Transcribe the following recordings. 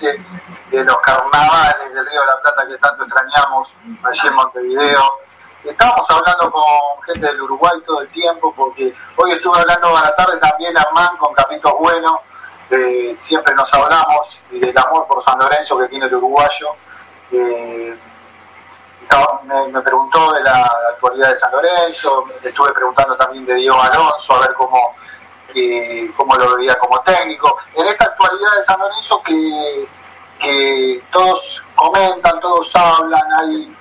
de los carnavales del Río de la Plata que tanto extrañamos allí en Montevideo. Estábamos hablando con gente del Uruguay todo el tiempo, porque hoy estuve hablando a la tarde también Armán con Capitos Bueno, siempre nos hablamos y del amor por San Lorenzo que tiene el uruguayo. Me, preguntó de la actualidad de San Lorenzo, le estuve preguntando también de Diego Alonso, a ver cómo, eh, cómo lo veía como técnico. En esta actualidad de San Lorenzo que, que todos comentan, todos hablan, hay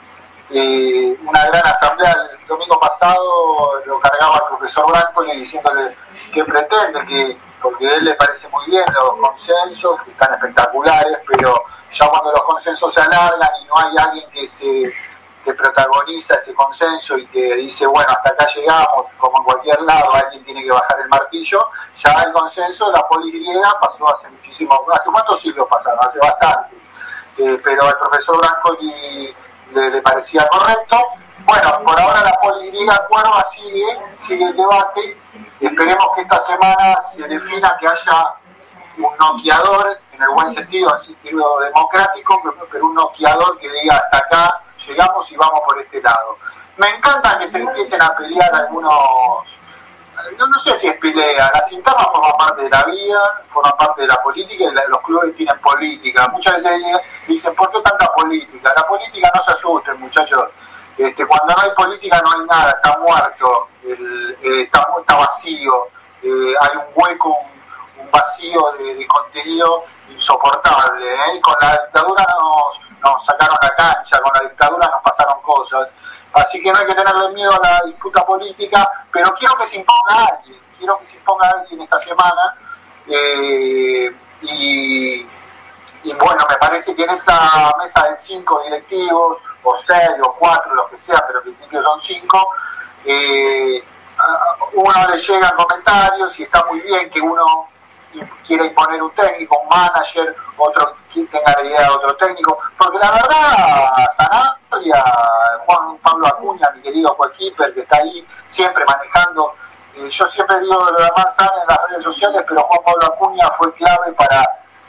eh, una gran asamblea el domingo pasado, lo cargaba el profesor Branco y diciéndole que pretende, que porque a él le parece muy bien los consensos, que están espectaculares, pero ya cuando los consensos se alargan y no hay alguien que se que protagoniza ese consenso y que dice, bueno, hasta acá llegamos, como en cualquier lado, alguien tiene que bajar el martillo, ya el consenso, la política pasó hace muchísimo, hace cuántos siglos pasaron, hace bastante, eh, pero al profesor Brancoli le, parecía correcto. Bueno, por ahora la política cuerva sigue, sigue el debate, esperemos que esta semana se defina que haya un noqueador, en el buen sentido, en sentido democrático, pero un noqueador que diga hasta acá llegamos y vamos por este lado. Me encanta que se empiecen a pelear algunos, no, no sé si es pelea, las internas forman parte de la vida, forman parte de la política y los clubes tienen política. Muchas veces dicen, ¿por qué tanta política? La política no se asusten, muchachos. Este, cuando no hay política no hay nada, está muerto, eh, está, está, vacío, eh, hay un hueco, un, vacío de, contenido insoportable. ¿eh? Con la dictadura nos, nos sacaron la cancha, con la dictadura nos pasaron cosas. Así que no hay que tenerle miedo a la disputa política, pero quiero que se imponga alguien, quiero que se imponga alguien esta semana. Eh, y, bueno, me parece que en esa mesa de cinco directivos, o seis, o cuatro, lo que sea, pero en principio son cinco, eh, uno le llegan comentarios y está muy bien que uno quiera imponer un técnico, un manager, otro tenga la idea de otro técnico, porque la verdad, Sanabria, Juan Pablo Acuña, mi querido Keeper, que está ahí siempre manejando, eh, yo siempre digo lo de Manzana en las redes sociales, pero Juan Pablo Acuña fue clave para,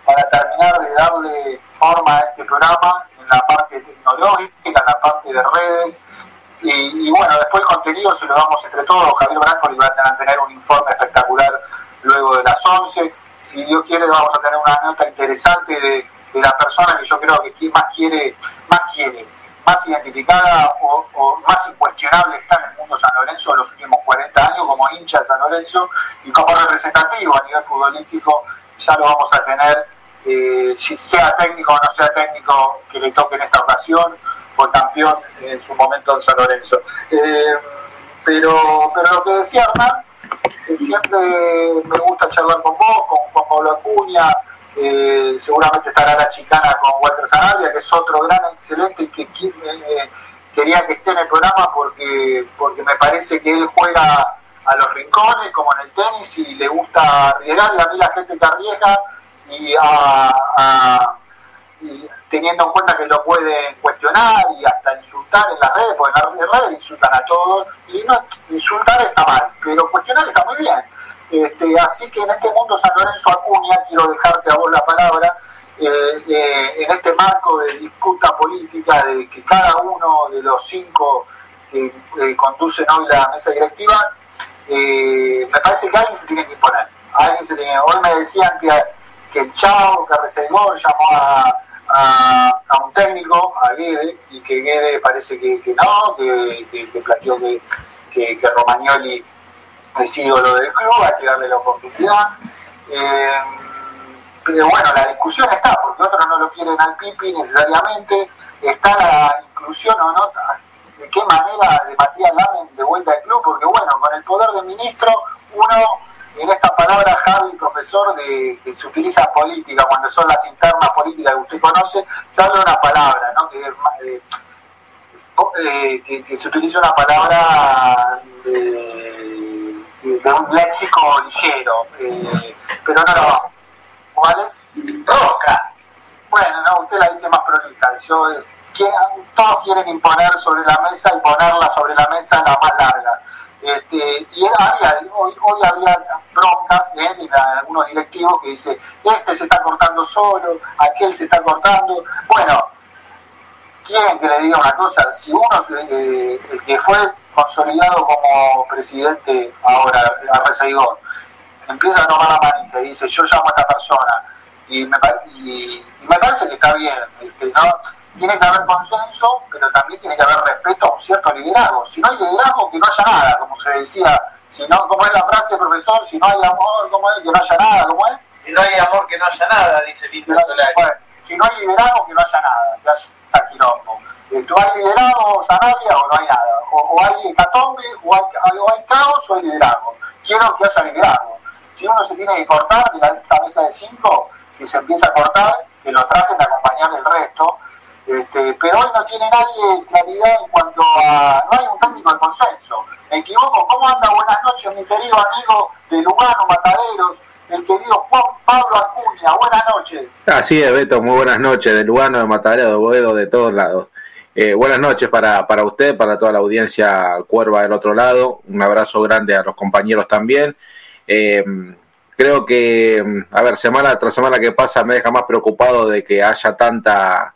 para terminar de darle forma a este programa en la parte tecnológica, en la parte de redes, y, bueno, después contenido se lo damos entre todos, Javier Branco y va a tener un informe espectacular luego de las 11. Si Dios quiere, vamos a tener una nota interesante de, la persona que yo creo que más quiere, más quiere, más identificada o, más incuestionable está en el mundo San Lorenzo en los últimos 40 años como hincha de San Lorenzo y como representativo a nivel futbolístico, ya lo vamos a tener, eh, si sea técnico o no sea técnico que le toque en esta ocasión, o campeón en su momento en San Lorenzo. Eh, pero, pero lo que decía Hernán, siempre me gusta charlar con vos, con Juan Pablo Acuña, eh, seguramente estará la chicana con Walter Zanabria, que es otro gran excelente y que eh, quería que esté en el programa porque, porque me parece que él juega a los rincones, como en el tenis, y le gusta arriesgar, y a mí la gente que arriesga y, a, teniendo en cuenta que lo pueden cuestionar y hasta insultar en las redes, porque en las redes insultan a todos, y no, insultar está mal, pero cuestionar está muy bien. Este, así que en este mundo San Lorenzo Acuña, quiero dejarte a vos la palabra, eh, eh, en este marco de disputa política de que cada uno de los cinco que eh, conducen hoy la mesa directiva, me parece que alguien se tiene que imponer. Alguien se tiene, hoy me decían que, que el Chavo, que llamó a, a, un técnico, a Guede, y que Guede parece que, no, que, que, que planteó que, que, que Romagnoli es ídolo del club, hay que darle la oportunidad. Eh, pero bueno, la discusión está, porque otros no lo quieren al Pipi necesariamente, está la inclusión o no, de qué manera de Matías Lamen de vuelta al club, porque bueno, con el poder de ministro, uno en esta palabra, Javi, profesor, de que se utiliza política, cuando son las internas políticas que usted conoce, se habla una palabra, ¿no? Eh, que, que, se utiliza una palabra de, de un léxico ligero, eh, pero no lo vamos. ¿Cuál es? Rosca. Bueno, no, usted la dice más prolija. Yo es, todos quieren imponer sobre la mesa y ponerla sobre la mesa la más larga. Este, y había, hoy, hoy había algunos directivos que dice, este se está cortando solo, aquel se está cortando. Bueno, quieren que le diga una cosa, si uno eh, el que fue consolidado como presidente ahora, a Reseigón, empieza a tomar la manita y dice, yo llamo a esta persona, y me, y, me parece que está bien, este, ¿no? tiene que haber consenso, pero también tiene que haber respeto a un cierto liderazgo. Si no hay liderazgo, que no haya nada, como se decía, si no, como es la frase, profesor, si no hay amor, como es, que no haya nada, como es. Si no hay amor, que no haya nada, dice Lito Solari. Bueno, si no hay liderazgo, que no haya nada, que haya quilombo. ¿Tú hay liderazgo, Sanabria, o no hay nada? O, hay hecatombe, o hay, o hay caos, o hay liderazgo. Quiero que haya liderazgo. Si uno se tiene que cortar de la, mesa de cinco, que se empieza a cortar, que lo traten de acompañar el resto, este, pero hoy no tiene nadie claridad en cuanto a. No hay un técnico de consenso. Me equivoco. ¿Cómo anda? Buenas noches, mi querido amigo de Lugano, Mataderos, el querido Juan Pablo Acuña. Buenas noches. Así es, Beto. Muy buenas noches. De Lugano, de Mataderos, de Boedo, de todos lados. Eh, buenas noches para, para usted, para toda la audiencia Cuerva del otro lado. Un abrazo grande a los compañeros también. Eh, creo que, a ver, semana tras semana que pasa me deja más preocupado de que haya tanta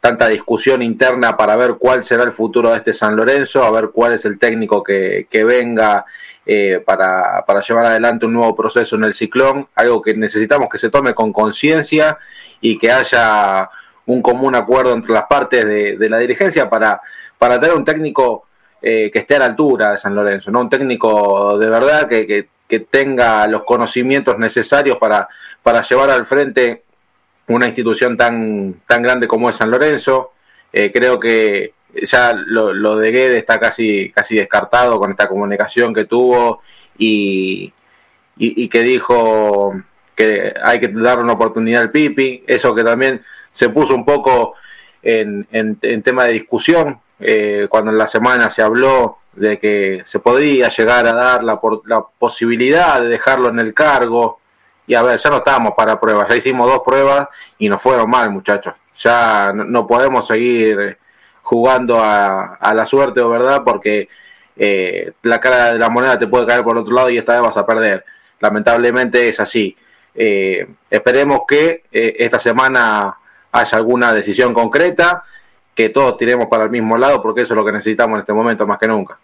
tanta discusión interna para ver cuál será el futuro de este San Lorenzo, a ver cuál es el técnico que, que venga eh, para, para, llevar adelante un nuevo proceso en el ciclón, algo que necesitamos que se tome con conciencia y que haya un común acuerdo entre las partes de, la dirigencia para, para tener un técnico eh, que esté a la altura de San Lorenzo, ¿no? un técnico de verdad que, que, que tenga los conocimientos necesarios para, para llevar al frente una institución tan, tan grande como es San Lorenzo. Eh, creo que ya lo, lo, de Guede está casi, casi descartado con esta comunicación que tuvo y, y, y, que dijo que hay que dar una oportunidad al Pipi. Eso que también se puso un poco en, en, tema de discusión eh, cuando en la semana se habló de que se podía llegar a dar la, la posibilidad de dejarlo en el cargo y a ver, ya no estábamos para pruebas, ya hicimos dos pruebas y nos fueron mal, muchachos. Ya no, no podemos seguir jugando a, a, la suerte verdad porque eh, la cara de la moneda te puede caer por otro lado y esta vez vas a perder. Lamentablemente es así. Eh, esperemos que eh, esta semana haya alguna decisión concreta, que todos tiremos para el mismo lado porque eso es lo que necesitamos en este momento más que nunca.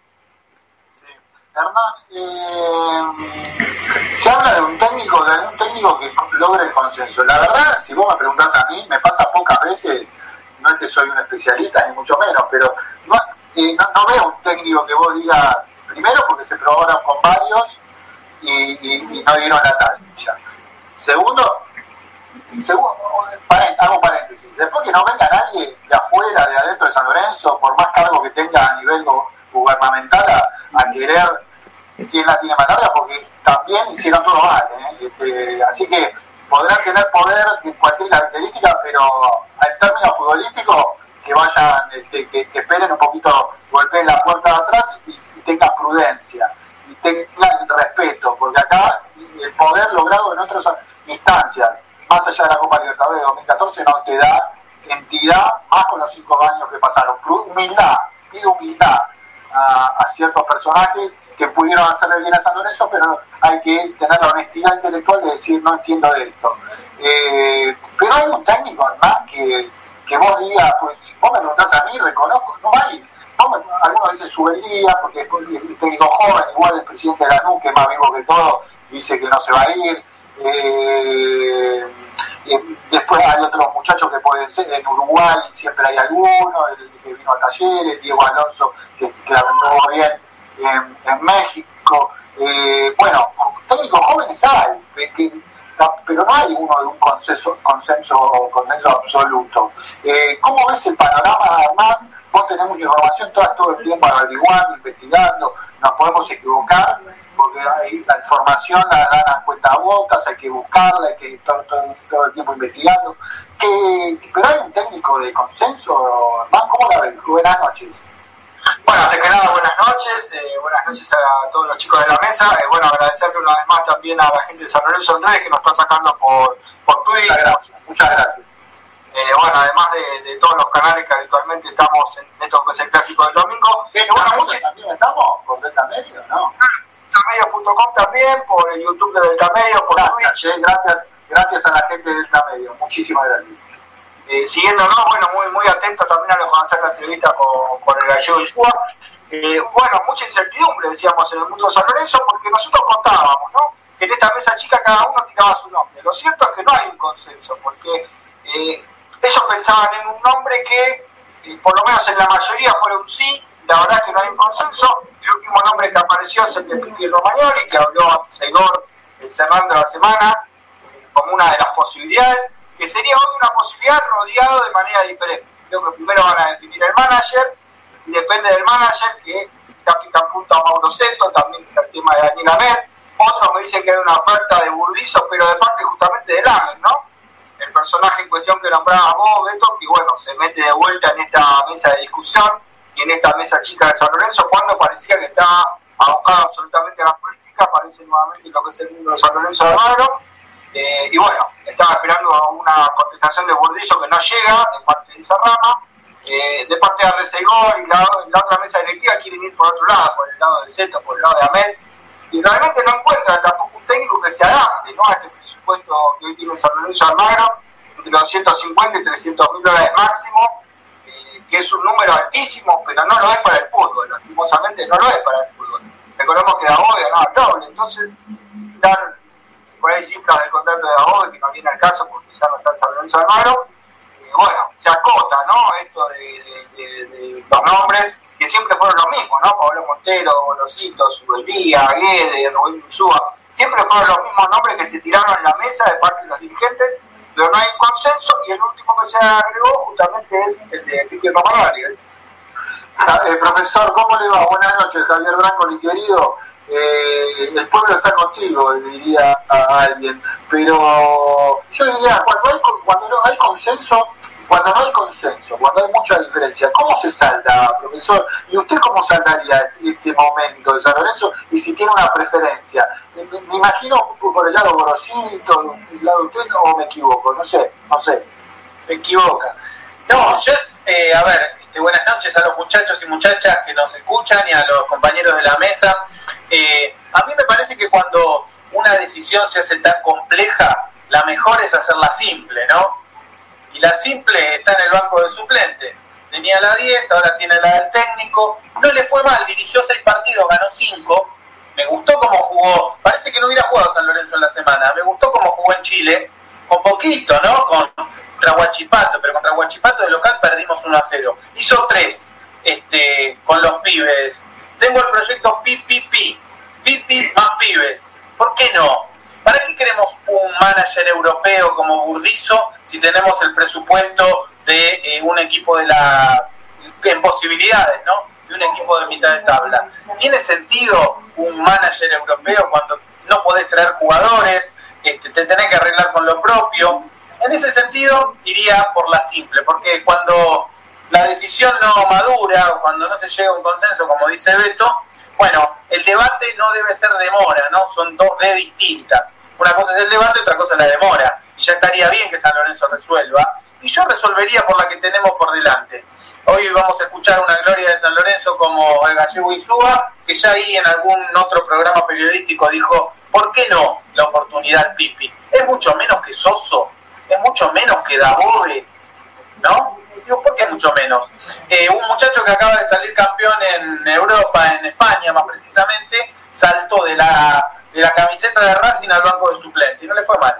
Hernán, se habla de un técnico, de algún técnico que logre el consenso. La verdad, si vos me preguntás a mí, me pasa pocas veces, no es que soy un especialista, ni mucho menos, pero no, eh, veo un técnico que vos digas, primero porque se probaron con varios y, y, y no dieron la talla. Segundo, segundo hago paréntesis, después que no venga nadie de afuera, de adentro de San Lorenzo, por más cargo que tenga a nivel gubernamental, a, querer quién la tiene larga, porque también hicieron todo mal. ¿eh? Este, así que podrán tener poder de cualquier característica, pero en términos futbolísticos, que vayan, este, que, que, esperen un poquito, golpeen la puerta de atrás y, y tengan prudencia y tengan respeto, porque acá el poder logrado en otras instancias, más allá de la Copa Libertadores de 2014, no te da entidad, más con los cinco años que pasaron. Humildad, pido humildad a, ciertos personajes que pudieron hacerle bien a San Lorenzo, pero hay que tener la honestidad intelectual de decir no entiendo de esto. Eh, pero hay un técnico, hermano, que, que vos digas, pues vos me preguntás a mí, reconozco, no hay. Me, algunos dicen Subeldía, porque es técnico joven, igual el presidente de la NU, que es más vivo que todo, dice que no se va a ir. Eh, después hay otros muchachos que pueden ser, en Uruguay siempre hay alguno, que vino a talleres, Diego Alonso, que, que la vendió bien en, México. Eh, bueno, técnicos jóvenes hay, pero no hay uno de un consenso, consenso, consenso absoluto. Eh, ¿Cómo ves el panorama, Armán? Vos tenés mucha información todo, todo el tiempo averiguando, investigando, nos podemos equivocar, porque hay, la información la dan a cuenta botas, hay que buscarla, hay que estar todo, todo, el tiempo investigando. Que, pero hay un técnico de consenso, Armán, ¿cómo la ves? Buenas noches. Bueno, antes que nada, buenas noches, eh, buenas noches a todos los chicos de la mesa. Eh, bueno, agradecerle una vez más también a la gente de San Lorenzo Andrés que nos está sacando por, por Twitter. Muchas gracias. Muchas gracias. Eh, bueno, además de, de, todos los canales que habitualmente estamos en esto que es el clásico del domingo. ¿Qué, bueno, muchos también estamos? ¿Por Delta Medio? No. deltamedio.com también, por el YouTube de Deltamedio, por gracias, Twitch. gracias, gracias a la gente de Deltamedio, muchísimas gracias. Eh, siguiéndonos, bueno, muy, muy atento también a lo que va a hacer la entrevista con, con el gallego Ishua. Eh, bueno, mucha incertidumbre, decíamos, en el mundo de San Lorenzo, porque nosotros contábamos, ¿no? Que en esta mesa chica cada uno tiraba su nombre. Lo cierto es que no hay un consenso, porque eh, ellos pensaban en un nombre que, eh, por lo menos en la mayoría, fuera un sí, la verdad que no hay un consenso. El último nombre que apareció es el de Pipi Romagnoli, que habló Seidor cerrando la semana, como una de las posibilidades, que sería hoy una posibilidad rodeado de manera diferente. Creo que primero van a definir el manager, y depende del manager, que ya pican punto a Mauro Seto, también el tema de Daniel Amer. Otros me dicen que hay una oferta de Burdizo, pero de parte justamente de Lamen, ¿no? El personaje en cuestión que nombraba vos, Beto, que bueno, se mete de vuelta en esta mesa de discusión y en esta mesa chica de San Lorenzo, cuando parecía que estaba abocado absolutamente a la política, aparece nuevamente lo que es el mundo de San Lorenzo de Almagro. Eh, y bueno, estaba esperando una contestación de Burdizo que no llega de parte de esa eh, de parte de Resegor y la, otra mesa directiva quieren ir por otro lado, por el lado de Z, por el lado de Amel, y realmente no encuentran tampoco un técnico que se adapte ¿no? a este presupuesto que hoy tiene San Lorenzo Almagro, entre 250 y 300 mil dólares máximo, eh, que es un número altísimo, pero no lo es para el fútbol, lastimosamente no lo es para el fútbol. Recordemos que Dagoe ganaba el doble, entonces por ahí cifras del contrato de Dagoe, que no viene al caso porque ya no está en San Lorenzo Almagro, bueno, se acota, ¿no? Esto de, los nombres que siempre fueron los mismos, ¿no? Pablo Montero, Golosito, Subelía, Guede, Rubén Ursúa, siempre fueron los mismos nombres que se tiraron en la mesa de parte de los dirigentes, pero no hay consenso y el último que se agregó justamente es el de Enrique Romagnoli. Eh, profesor, ¿cómo le va? Buenas noches, Javier Branco, mi querido. Eh, el pueblo está contigo, diría a alguien, pero yo diría, cuando hay, cuando hay consenso, cuando no hay consenso, cuando hay mucha diferencia, ¿cómo se salda, profesor? ¿Y usted cómo saldaría este momento de San Lorenzo? Y si tiene una preferencia. Me, imagino por el lado Gorosito, el lado usted, o me equivoco, no sé, no sé. Se equivoca. No, yo, eh, a ver, este, buenas noches a los muchachos y muchachas que nos escuchan y a los compañeros de la mesa. Eh, a mí me parece que cuando una decisión se hace tan compleja, la mejor es hacerla simple, ¿no? Y la simple está en el banco de suplente. Tenía la 10, ahora tiene la del técnico. No le fue mal, dirigió 6 partidos, ganó 5. Me gustó cómo jugó. Parece que no hubiera jugado San Lorenzo en la semana. Me gustó cómo jugó en Chile. Con poquito, ¿no? Con, contra Huachipato, pero contra Huachipato de local perdimos 1 a 0. Hizo 3 este, con los pibes. Tengo el proyecto PPP, PPP más pibes. ¿Por qué no? ¿Para qué queremos un manager europeo como Burdizo si tenemos el presupuesto de eh, un equipo de la en posibilidades, ¿no? De un equipo de mitad de tabla. ¿Tiene sentido un manager europeo cuando no podés traer jugadores, este, te tenés que arreglar con lo propio? En ese sentido, iría por la simple, porque cuando la decisión no madura, cuando no se llega a un consenso, como dice Beto, bueno, el debate no debe ser demora, ¿no? Son dos D distintas. Una cosa es el debate, otra cosa es la demora. Y ya estaría bien que San Lorenzo resuelva. Y yo resolvería por la que tenemos por delante. Hoy vamos a escuchar una gloria de San Lorenzo como el gallego Insúa, que ya ahí en algún otro programa periodístico dijo, ¿por qué no la oportunidad Pipi? Es mucho menos que Soso, es mucho menos que Dabove, ¿no? Digo, ¿por qué mucho menos? Eh, un muchacho que acaba de salir campeón en Europa, en España más precisamente, saltó de la, de la camiseta de Racing al banco de suplente y no le fue mal.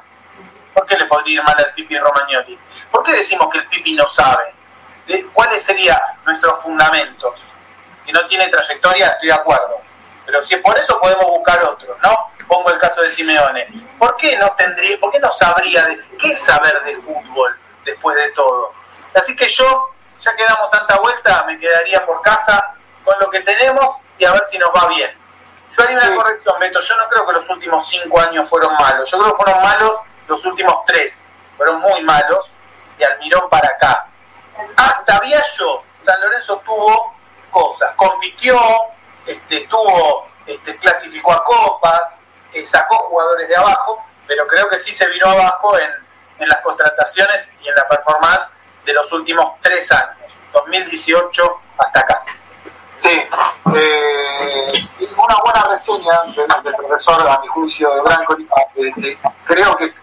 ¿Por qué le podría ir mal al Pipi Romagnoli? ¿Por qué decimos que el Pipi no sabe? ¿De ¿Cuáles serían nuestros fundamentos? Que no tiene trayectoria, estoy de acuerdo. Pero si es por eso podemos buscar otros, ¿no? Pongo el caso de Simeone. ¿Por qué no tendría, por qué no sabría de qué saber de fútbol después de todo? Así que yo, ya que damos tanta vuelta, me quedaría por casa con lo que tenemos y a ver si nos va bien. Yo haría una corrección, Beto. Yo no creo que los últimos cinco años fueron malos. Yo creo que fueron malos los últimos tres. Fueron muy malos. Y Almirón para acá. Hasta Viallo, San Lorenzo tuvo cosas. Compitió, este, este, clasificó a copas, eh, sacó jugadores de abajo, pero creo que sí se vino abajo en, las contrataciones y en la performance de los últimos tres años, 2018 hasta acá. Sí, eh, una buena reseña del, profesor, a mi juicio, de Branco, eh, creo que,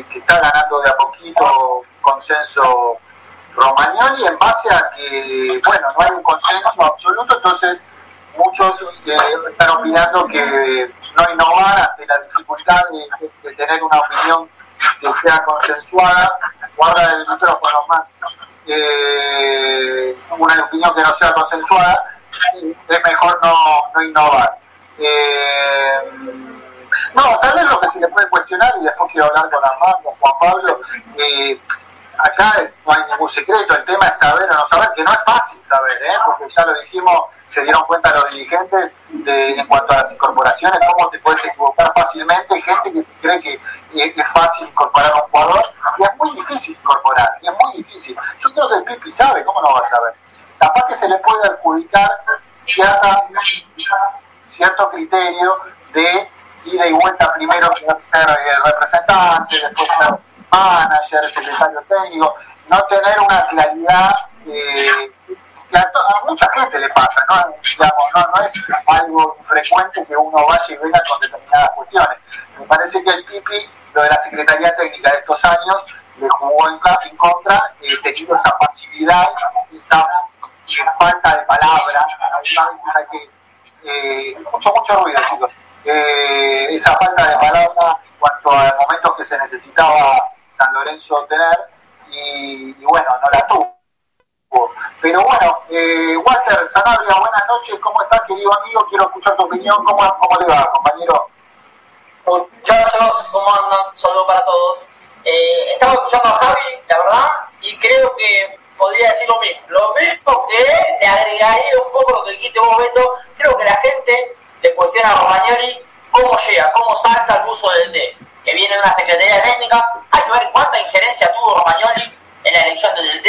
está ganando de a poquito consenso Romagnoli en base a que, bueno, no hay un consenso absoluto, entonces muchos eh, están opinando que no innovar ante la dificultad de, tener una opinión que sea consensuada. Guarda el micrófono más. Eh, una opinión que no sea consensuada, es mejor no, no innovar. Eh, no, tal vez lo que se le puede cuestionar, y después quiero hablar con Armando, Juan Pablo, eh, acá no hay ningún secreto, el tema es saber o no saber, que no es fácil saber, ¿eh? porque ya lo dijimos, se dieron cuenta los dirigentes de, en cuanto a las incorporaciones, cómo te puedes equivocar fácilmente, gente que se cree que es, fácil incorporar a un jugador, y es muy difícil incorporar, y es muy difícil. Yo creo que el Pipi sabe, ¿cómo no va a saber? Capaz que se le puede adjudicar cierta, cierto criterio de ida y vuelta primero ser eh, representante, después ser manager, secretario técnico, no tener una claridad eh, que a, mucha gente le pasa, ¿no? no, es algo frecuente que uno vaya y venga con determinadas cuestiones. Me parece que el PIPI, lo de la Secretaría Técnica de estos años, le jugó en, en contra, eh, teniendo esa pasividad, esa falta de palabra, algunas veces hay que, eh, mucho, mucho ruido chicos, eh, esa falta de palabra en cuanto a momentos que se necesitaba San Lorenzo tener y, bueno, no la tuvo. Pero bueno, eh, Walter Sanabria, buenas noches, ¿cómo estás querido amigo? Quiero escuchar tu opinión, ¿cómo, cómo le va compañero? Muchachos, ¿cómo andan? Saludos para todos. Eh, estaba escuchando a Javi, la verdad, y creo que podría decir lo mismo. Lo mismo que le agregaría un poco lo que dijiste vos, Beto. Creo que la gente le cuestiona a Romagnoli cómo llega, cómo salta el uso del D que viene de una secretaría técnica, hay que ver cuánta injerencia tuvo Romagnoli en la elección del DT,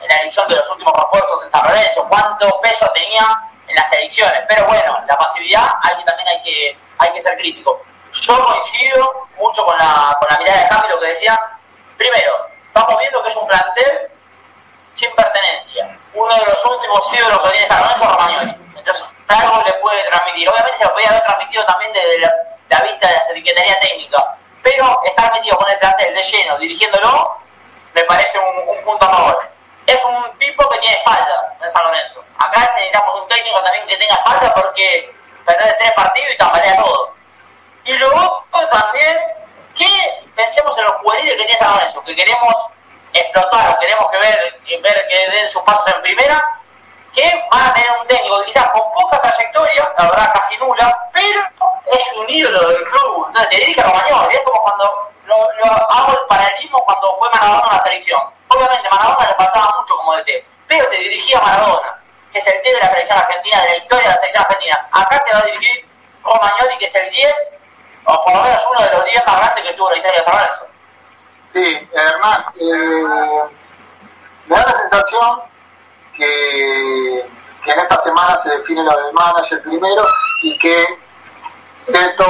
en la elección de los últimos refuerzos de San Lorenzo, cuánto peso tenía en las elecciones. Pero bueno, la pasividad hay que, también hay que, hay que ser crítico. Yo coincido mucho con la, con la mirada de Javi, lo que decía. Primero, estamos viendo que es un plantel sin pertenencia. Uno de los últimos ídolos que tiene San es Romagnoli. Entonces, algo le puede transmitir. Obviamente se lo podía haber transmitido también desde la vista de la Secretaría Técnica, pero estar metido con el plantel de lleno, dirigiéndolo, me parece un, punto a favor. Es un tipo que tiene espalda en San Lorenzo. Acá necesitamos un técnico también que tenga espalda porque perder tres partidos y tambalea todo. Y luego también que pensemos en los juveniles que tiene San Lorenzo, que queremos explotar, queremos que ver que den sus pasos en primera, que van a tener un técnico quizás con poca trayectoria, la verdad casi nula, pero es un ídolo del club. Entonces te dirige a Romagnoli, es como cuando lo, hago el paralelismo cuando fue Maradona a la selección. Obviamente Maradona le faltaba mucho como DT, pero te dirigía Maradona, que es el 10 de la selección argentina, de la historia de la selección argentina. Acá te va a dirigir Romagnoli, que es el 10, o por lo menos uno de los 10 más grandes que tuvo la historia de San Sí, Hernán, eh, me da la sensación que, en esta semana se define lo del manager primero y que Seto,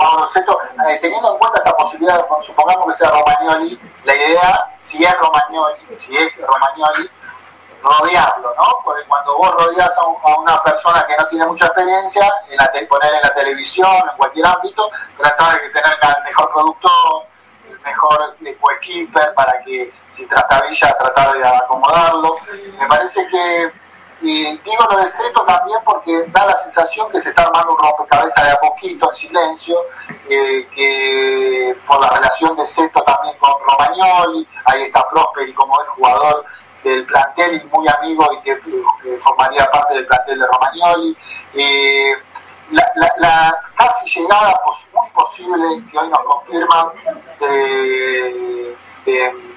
Mauro Seto, eh, teniendo en cuenta esta posibilidad, supongamos que sea Romagnoli, la idea, si es Romagnoli, si es Romagnoli, rodearlo, ¿no? Porque cuando vos rodeas a, una persona que no tiene mucha experiencia, en poner en la televisión, en cualquier ámbito, tratar de tener el mejor productor, el mejor coequiper para que si trata Villa, tratar de acomodarlo. Me parece que y digo lo de Seto también porque da la sensación que se está armando un rompecabezas de a poquito, en silencio, eh, que por la relación de Seto también con Romagnoli, ahí está Prosperi como es jugador del plantel y muy amigo y que, formaría parte del plantel de Romagnoli. Eh, la, casi llegada muy posible que hoy nos confirman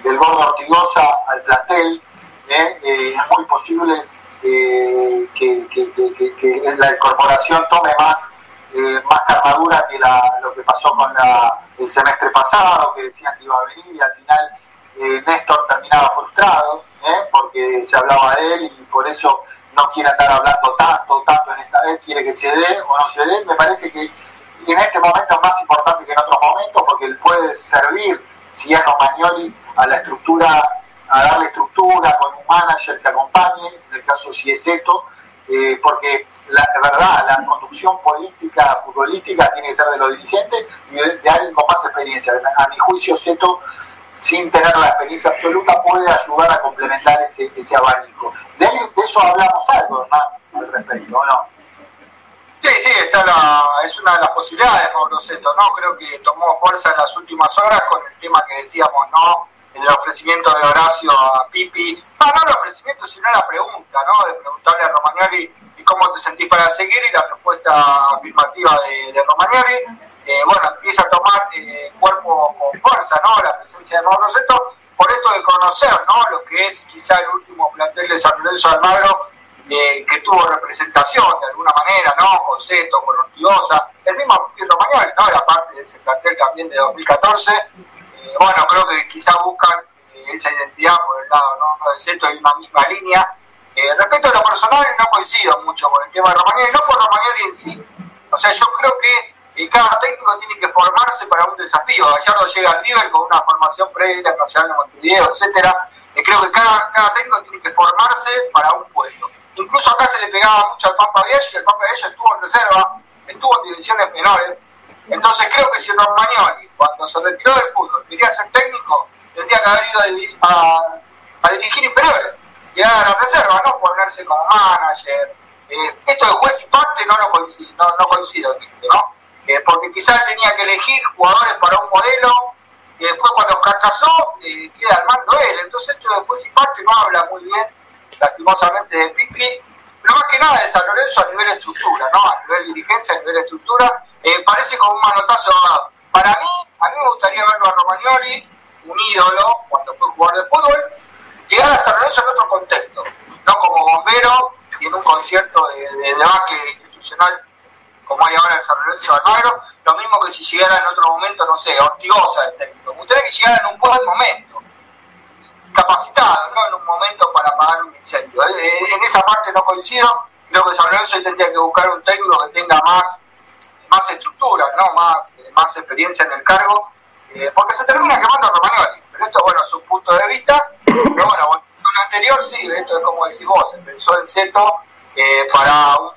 del gordo Ortigosa al plantel, eh, es muy posible eh, que, la incorporación tome más, eh, más cargadura que lo que pasó con el semestre pasado, que decían que iba a venir y al final eh, Néstor terminaba frustrado porque se hablaba de él y por eso no quiere estar hablando tanto, tanto en esta vez, quiere que se dé o no se dé. Me parece que en este momento es más importante que en otros momentos porque él puede servir, si es Romagnoli, a la estructura a darle estructura con un manager que acompañe, en el caso si es esto, eh, porque la verdad, la conducción política, futbolística, tiene que ser de los dirigentes y de, alguien con más experiencia. A mi juicio, Seto, sin tener la experiencia absoluta, puede ayudar a complementar ese, ese abanico. De, eso hablamos algo, ¿no? Al respecto, ¿no? Sí, sí, está la, es una de las posibilidades, Pablo Seto, ¿no? Creo que tomó fuerza en las últimas horas con el tema que decíamos, ¿no? El ofrecimiento de Horacio a Pipi. No, no el ofrecimiento, sino la pregunta, ¿no? De preguntarle a Romagnoli cómo te sentís para seguir y la respuesta afirmativa de, de Romagnoli, eh, bueno, empieza a tomar eh, cuerpo con fuerza, ¿no? La presencia de Nuevo Roseto, por esto de conocer, ¿no? Lo que es quizá el último plantel de San Lorenzo Almagro, eh, que tuvo representación de alguna manera, ¿no? Con Seto, con Ortigosa, el mismo Romagnoli, ¿no? Era parte de ese plantel también de 2014. bueno, creo que quizá buscan esa identidad por el lado, ¿no? De Seto y una misma línea eh, respecto a lo personal, no coincido mucho con el tema de Romagnoli, no por Romagnoli en sí. O sea, yo creo que eh, cada técnico tiene que formarse para un desafío. Gallardo llega al nivel con una formación previa, de Montevideo, etcétera. Eh, creo que cada, cada técnico tiene que formarse para un puesto. Incluso acá se le pegaba mucho al Pampa Viejo y el Pampa Viejo estuvo en reserva, estuvo en divisiones menores. Entonces creo que si Romagnoli, cuando se retiró del fútbol, quería ser técnico, tendría que haber ido a, a dirigir inferiores llegar a la reserva, no ponerse como manager. Eh, esto de juez y parte no, lo coincido, no, no coincido, ¿no? Eh, porque quizás tenía que elegir jugadores para un modelo y después cuando fracasó eh, queda al mando él. Entonces esto de juez y parte no habla muy bien, lastimosamente, de Pipi, pero más que nada de San Lorenzo a nivel estructura, ¿no? A nivel dirigencia, a nivel estructura, eh, parece como un manotazo. Para mí, a mí me gustaría verlo a Romagnoli, un ídolo, cuando fue jugador de fútbol, llegar a San Lorenzo en otro contexto, no como bombero y en un concierto de, de institucional como hay ahora en San Lorenzo Almagro, lo mismo que si llegara en otro momento, no sé, Ortigosa de técnico. Gustaría que llegara en un buen momento, capacitado, no en un momento para apagar un incendio. Eh, eh, en esa parte no coincido, creo que San Lorenzo tendría que buscar un técnico que tenga más, más estructura, ¿no? más, más experiencia en el cargo, eh, porque se termina quemando Romagnoli. Pero esto, bueno, es un punto de vista pero bueno, anterior sí, esto es como decís vos, se pensó el CETO eh, para un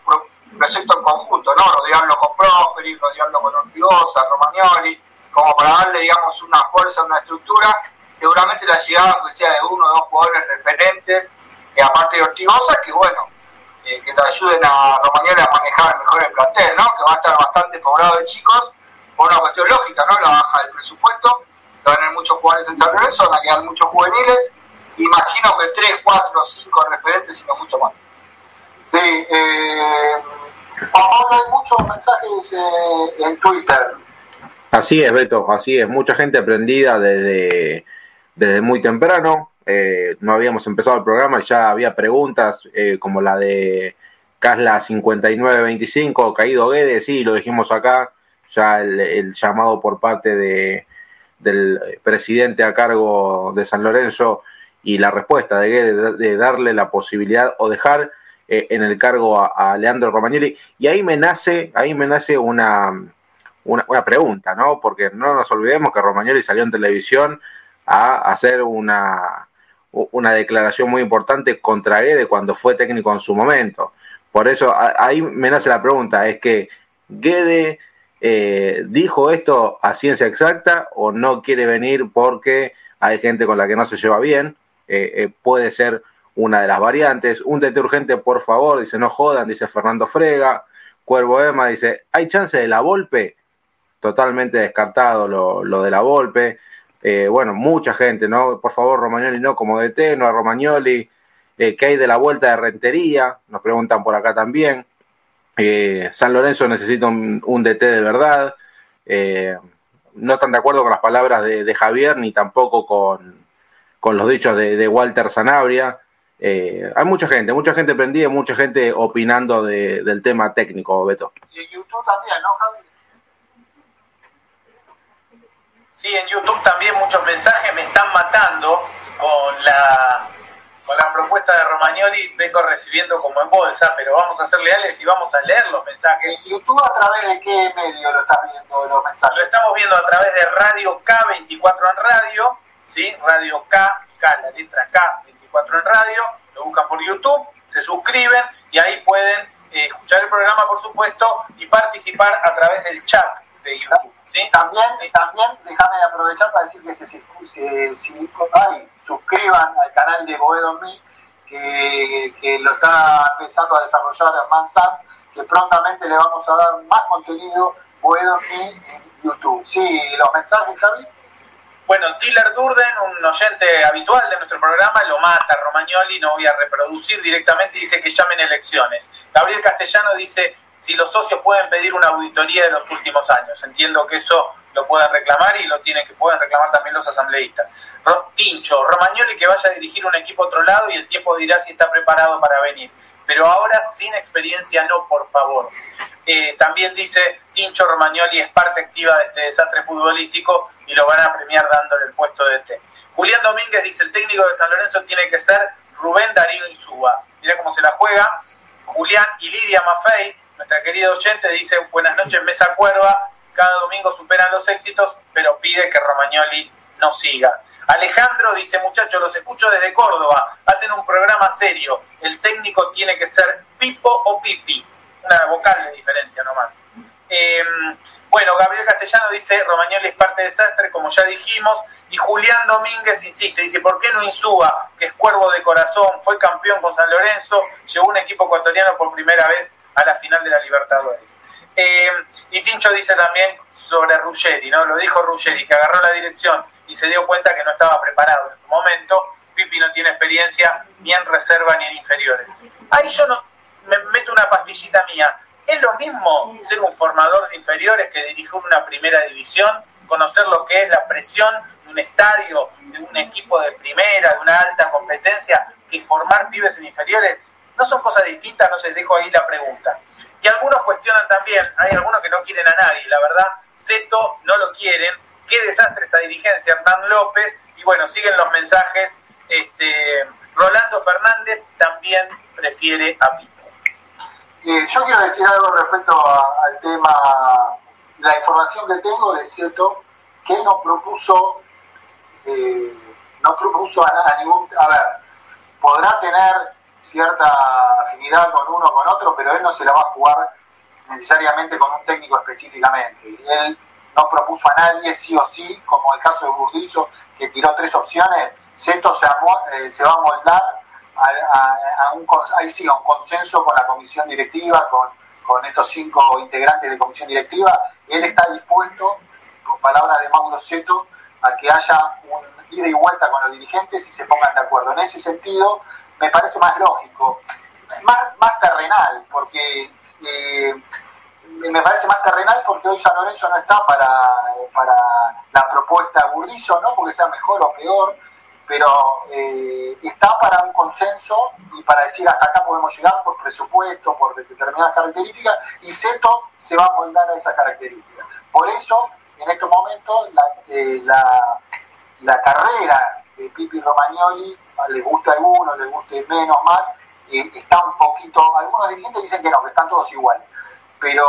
proyecto en conjunto, ¿no? Rodearlo con Prosperi, rodearlo con Ortigosa, Romagnoli, como para darle, digamos, una fuerza, una estructura. Seguramente la llegada, que sea de uno o dos jugadores referentes, que aparte de Ortigosa, que bueno, eh, que te ayuden a Romagnoli a manejar mejor el plantel, ¿no? Que va a estar bastante poblado de chicos, por una cuestión lógica, ¿no? La baja del presupuesto, van a tener muchos jugadores en San Lorenzo, van a quedar muchos juveniles, imagino que 3, 4, 5 referentes, sino mucho más. Sí, eh, hay muchos mensajes eh, en Twitter. Así es, Beto, así es. Mucha gente aprendida desde, desde muy temprano. Eh, no habíamos empezado el programa y ya había preguntas eh, como la de Casla 5925, Caído Guedes, sí, lo dijimos acá, ya el, el llamado por parte de, del presidente a cargo de San Lorenzo y la respuesta de, de, darle la posibilidad o dejar eh, en el cargo a, a, Leandro Romagnoli. Y ahí me nace, ahí me nace una, una, una, pregunta, ¿no? Porque no nos olvidemos que Romagnoli salió en televisión a hacer una, una declaración muy importante contra Guede cuando fue técnico en su momento. Por eso ahí me nace la pregunta, es que Guede eh, dijo esto a ciencia exacta o no quiere venir porque hay gente con la que no se lleva bien, eh, eh, puede ser una de las variantes. Un DT urgente, por favor, dice, no jodan, dice Fernando Frega. Cuervo Emma dice, ¿hay chance de la Volpe? Totalmente descartado lo, lo de la Volpe. Eh, bueno, mucha gente, ¿no? Por favor, Romagnoli no como DT, no a Romagnoli. Eh, ¿Qué hay de la vuelta de Rentería? Nos preguntan por acá también. Eh, San Lorenzo necesita un, DT de verdad. no están de acuerdo con las palabras de, de Javier ni tampoco con, con los dichos de, de Walter Sanabria. Eh, hay mucha gente, mucha gente prendida, mucha gente opinando de, del tema técnico, Beto. Y en YouTube también, ¿no, Javi? Sí, en YouTube también muchos mensajes me están matando con la con la propuesta de Romagnoli vengo recibiendo como en bolsa, pero vamos a ser leales y vamos a leer los mensajes. ¿En YouTube a través de qué medio lo estás viendo los mensajes? Lo estamos viendo a través de Radio K24 en radio, ¿sí? Radio K, K, la letra K, 24 en radio, lo buscan por YouTube, se suscriben y ahí pueden eh, escuchar el programa, por supuesto, y participar a través del chat de YouTube. ¿sí? También, también déjame aprovechar para decir que se, se, se, ay, suscriban al canal de Boedo Me, que, que, lo está empezando a desarrollar Herman Sanz, que prontamente le vamos a dar más contenido Boedo Me en YouTube. Sí, los mensajes, Javi. Bueno, Tiller Durden, un oyente habitual de nuestro programa, lo mata Romagnoli, no voy a reproducir directamente, dice que llamen elecciones. Gabriel Castellano dice si los socios pueden pedir una auditoría de los últimos años. Entiendo que eso lo pueden reclamar y lo tienen que pueden reclamar también los asambleístas. Tincho, Romagnoli que vaya a dirigir un equipo a otro lado y el tiempo dirá si está preparado para venir. Pero ahora sin experiencia no, por favor. Eh, también dice Tincho Romagnoli es parte activa de este desastre futbolístico y lo van a premiar dándole el puesto de T. Julián Domínguez dice el técnico de San Lorenzo tiene que ser Rubén Darío Insúa. Mira cómo se la juega. Julián y Lidia Maffei, nuestra querida oyente, dice buenas noches, Mesa Cuerva. Cada domingo superan los éxitos, pero pide que Romagnoli no siga. Alejandro dice, muchachos, los escucho desde Córdoba, hacen un programa serio, el técnico tiene que ser Pipo o Pipi, una vocal de diferencia nomás. Eh, bueno, Gabriel Castellano dice, Romagnoli es parte del desastre, como ya dijimos, y Julián Domínguez insiste, dice, ¿por qué no Insúa, que es cuervo de corazón, fue campeón con San Lorenzo, llevó un equipo ecuatoriano por primera vez a la final de la Libertadores? Eh, y Tincho dice también sobre Ruggeri, ¿no? Lo dijo Ruggeri, que agarró la dirección y se dio cuenta que no estaba preparado en su momento. Pipi no tiene experiencia ni en reserva ni en inferiores. Ahí yo no, me meto una pastillita mía. ¿Es lo mismo ser un formador de inferiores que dirigir una primera división? Conocer lo que es la presión de un estadio, de un equipo de primera, de una alta competencia, que formar pibes en inferiores. ¿No son cosas distintas? No se dejo ahí la pregunta. Y algunos cuestionan también, hay algunos que no quieren a nadie, la verdad, Zeto no lo quieren, qué desastre esta dirigencia, Hernán López, y bueno, siguen los mensajes, este, Rolando Fernández también prefiere a Pipo. Eh, yo quiero decir algo respecto al tema, la información que tengo de Zeto, que no propuso, eh, no propuso a, a ningún, a ver, podrá tener cierta afinidad con uno o con otro, pero él no se la va a jugar necesariamente con un técnico específicamente. Él no propuso a nadie sí o sí, como el caso de Burdizo, que tiró tres opciones, Zeto se, eh, se, va a moldar a, un, ahí sí, un consenso con la comisión directiva, con, con estos cinco integrantes de comisión directiva. Él está dispuesto, con palabras de Mauro Zeto, a que haya un ida y vuelta con los dirigentes y se pongan de acuerdo. En ese sentido, me parece más lógico, más, más terrenal, porque eh, me parece más terrenal porque hoy San Lorenzo no está para, para la propuesta Burrillo, no porque sea mejor o peor, pero eh, está para un consenso y para decir hasta acá podemos llegar por presupuesto, por determinadas características, y Ceto se va a moldar a esas características. Por eso, en estos momentos, la, eh, la, carrera de Pipi Romagnoli, les gusta a algunos, les guste menos, más, eh, está un poquito, algunos dirigentes dicen que no, que están todos iguales pero,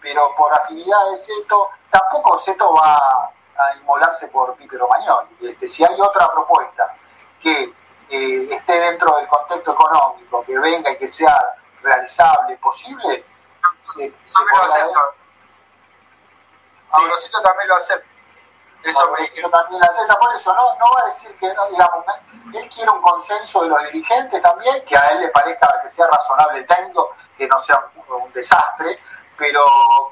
pero por afinidad de Zeto, tampoco Zeto va a inmolarse por Pipe Romagnoli. Este, si hay otra propuesta que eh, esté dentro del contexto económico, que venga y que sea realizable, posible, se, se podrá... Ambrosito también lo acepta. Eso me también la acepta, por eso no, no va a decir que no, digamos, él quiere un consenso de los dirigentes también, que a él le parezca que sea razonable el técnico, que no sea un, un desastre, pero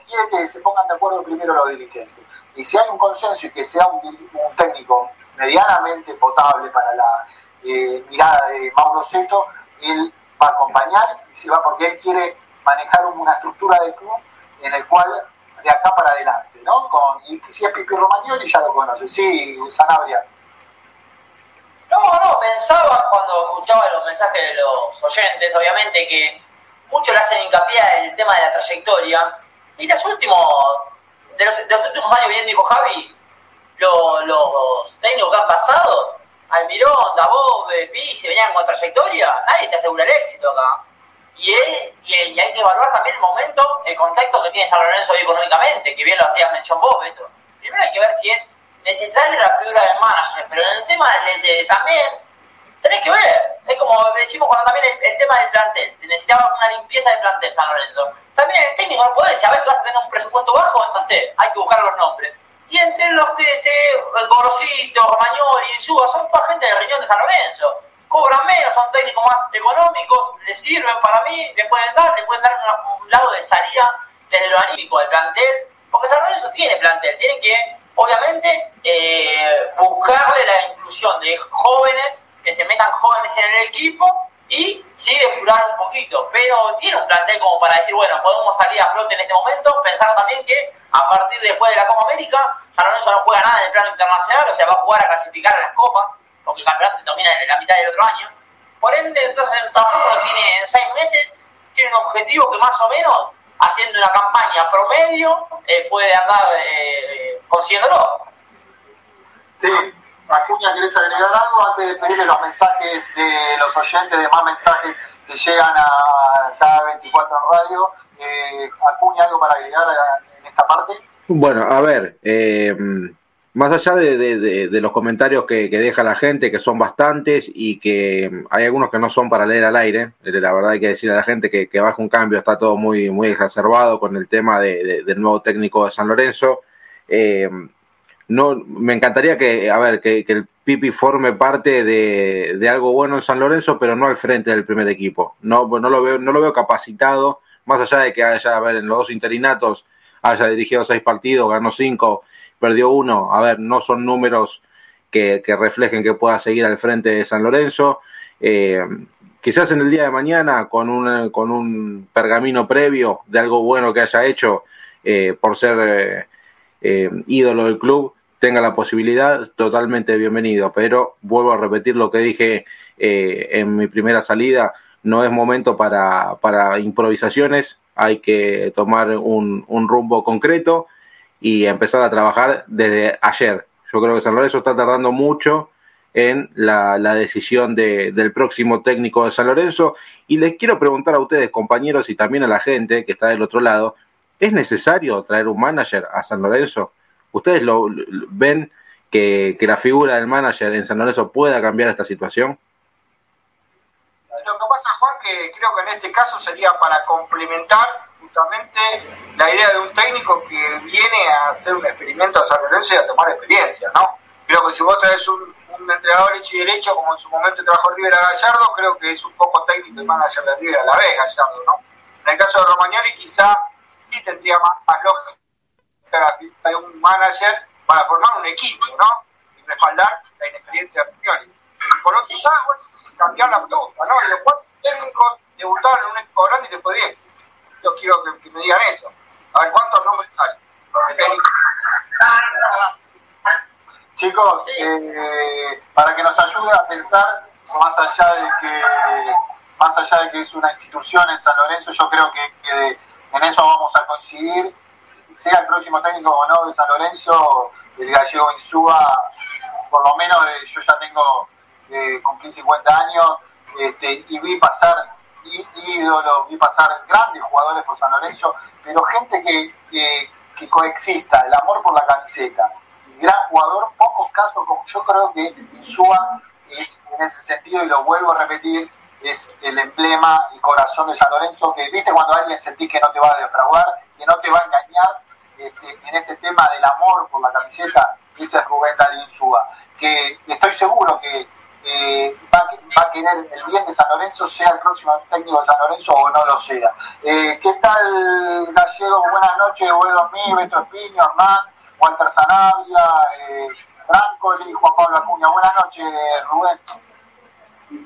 quiere que se pongan de acuerdo primero los dirigentes. Y si hay un consenso y que sea un, un técnico medianamente potable para la eh, mirada de Mauro Seto, él va a acompañar y se va porque él quiere manejar una estructura de club en el cual de acá para adelante, ¿no? Con, y si es Pipi Romagnoli ya lo conoce, sí, Sanabria. No, no, pensaba cuando escuchaba los mensajes de los oyentes, obviamente que muchos le hacen hincapié el tema de la trayectoria. Y los últimos, de los, de los últimos años, bien dijo Javi, lo, los técnicos que han pasado, Almirón, Dabov, Pizzi, venían con trayectoria, nadie te asegura el éxito acá. Y, él, y, hay que evaluar también el momento, el contexto que tiene San Lorenzo económicamente, que bien lo hacía mención vos, Beto. Primero hay que ver si es necesaria la figura del manager, pero en el tema también tenés que ver. Es como decimos cuando también el, tema del plantel. Necesitaba una limpieza de plantel San Lorenzo. También el técnico no puede saber que vas a tener un presupuesto bajo, entonces hay que buscar los nombres. Y entre los que se, Gorosito, Romagnoli, Insúa, son toda gente de región de San Lorenzo. Cobran menos, son técnicos más económicos, les sirven para mí, les pueden dar, les pueden dar un, lado de salida desde lo anímico del plantel, porque San Lorenzo tiene plantel, tiene que, obviamente, eh, buscarle la inclusión de jóvenes que se metan jóvenes en el equipo y sí depurar un poquito, pero tiene un plantel como para decir, bueno, podemos salir a flote en este momento, pensar también que a partir de después de la Copa América, San Lorenzo no juega nada en el plano internacional, o sea, va a jugar a clasificar a las copas, porque el campeonato se termina en la mitad del otro año. Por ende, entonces tampoco tiene en seis meses, tiene un objetivo que más o menos, haciendo una campaña promedio, eh, puede andar eh, consiguiéndolo. Sí, Acuña, ¿querés agregar algo antes de pedirle los mensajes de los oyentes, de más mensajes que llegan a cada 24 en radio? Eh, Acuña, ¿algo para agregar en esta parte? Bueno, a ver, eh, más allá de, los comentarios que, deja la gente, que son bastantes y que hay algunos que no son para leer al aire, eh, la verdad hay que decir a la gente que, que baja un cambio, está todo muy, muy exacerbado con el tema del nuevo técnico de San Lorenzo. Eh, no, me encantaría que, a ver, que, el Pipi forme parte de, algo bueno en San Lorenzo, pero no al frente del primer equipo. No, no lo veo, no lo veo capacitado, más allá de que haya, a ver, en los dos interinatos haya dirigido seis partidos, ganó cinco, perdió uno. A ver, no son números que, reflejen que pueda seguir al frente de San Lorenzo. Eh, quizás en el día de mañana, con un, con un pergamino previo de algo bueno que haya hecho eh, por ser eh, ídolo del club, tenga la posibilidad, totalmente bienvenido. Pero vuelvo a repetir lo que dije eh, en mi primera salida, no es momento para, para improvisaciones, hay que tomar un, un, rumbo concreto y empezar a trabajar desde ayer. Yo creo que San Lorenzo está tardando mucho en la, la decisión de, del próximo técnico de San Lorenzo y les quiero preguntar a ustedes, compañeros, y también a la gente que está del otro lado, ¿es necesario traer un manager a San Lorenzo? ¿Ustedes lo, ven que, la figura del manager en San Lorenzo pueda cambiar esta situación? Lo que pasa, Juan, que creo que en este caso sería para complementar justamente la idea de un técnico que viene a hacer un experimento a San Lorenzo y a tomar experiencia, ¿no? Creo que si vos traes un, entrenador hecho y derecho, como en su momento trabajó Rivera Gallardo, creo que es un poco técnico el manager de Rivera a la vez, Gallardo, ¿no? En el caso de Romagnoli quizá sí tendría más, más lógica de un manager para formar un equipo, ¿no? Y respaldar la inexperiencia de Pioli. Por otro lado, cambiar la pregunta, ¿no? Los cuatro técnicos debutaron en un equipo grande y después bien. Yo quiero que, me digan eso. A ver cuántos nombres salen. Chicos, eh, para que nos ayude a pensar, más allá de que más allá de que es una institución en San Lorenzo, yo creo que, que en eso vamos a coincidir sea el próximo técnico o no de San Lorenzo, el gallego Insúa, por lo menos eh, yo ya tengo, eh, cumplí 50 años este, y vi pasar ídolos, vi pasar grandes jugadores por San Lorenzo, pero gente que, que, coexista, el amor por la camiseta, gran jugador, pocos casos, como yo creo que Insúa es en ese sentido, y lo vuelvo a repetir, es el emblema, el corazón de San Lorenzo, que viste cuando alguien sentí que no te va a defraudar, que no te va a engañar, este, en este tema del amor por la camiseta, ese es Rubén Darín Suba, que estoy seguro que va, a querer el bien de San Lorenzo, sea el próximo técnico de San Lorenzo o no lo sea. Eh, ¿Qué tal, Gallego? Buenas noches, buenos mí, Beto Espiño, Hernán, Walter Sanabria, eh, y Juan Pablo Acuña. Buenas noches, Rubén. ¿Qué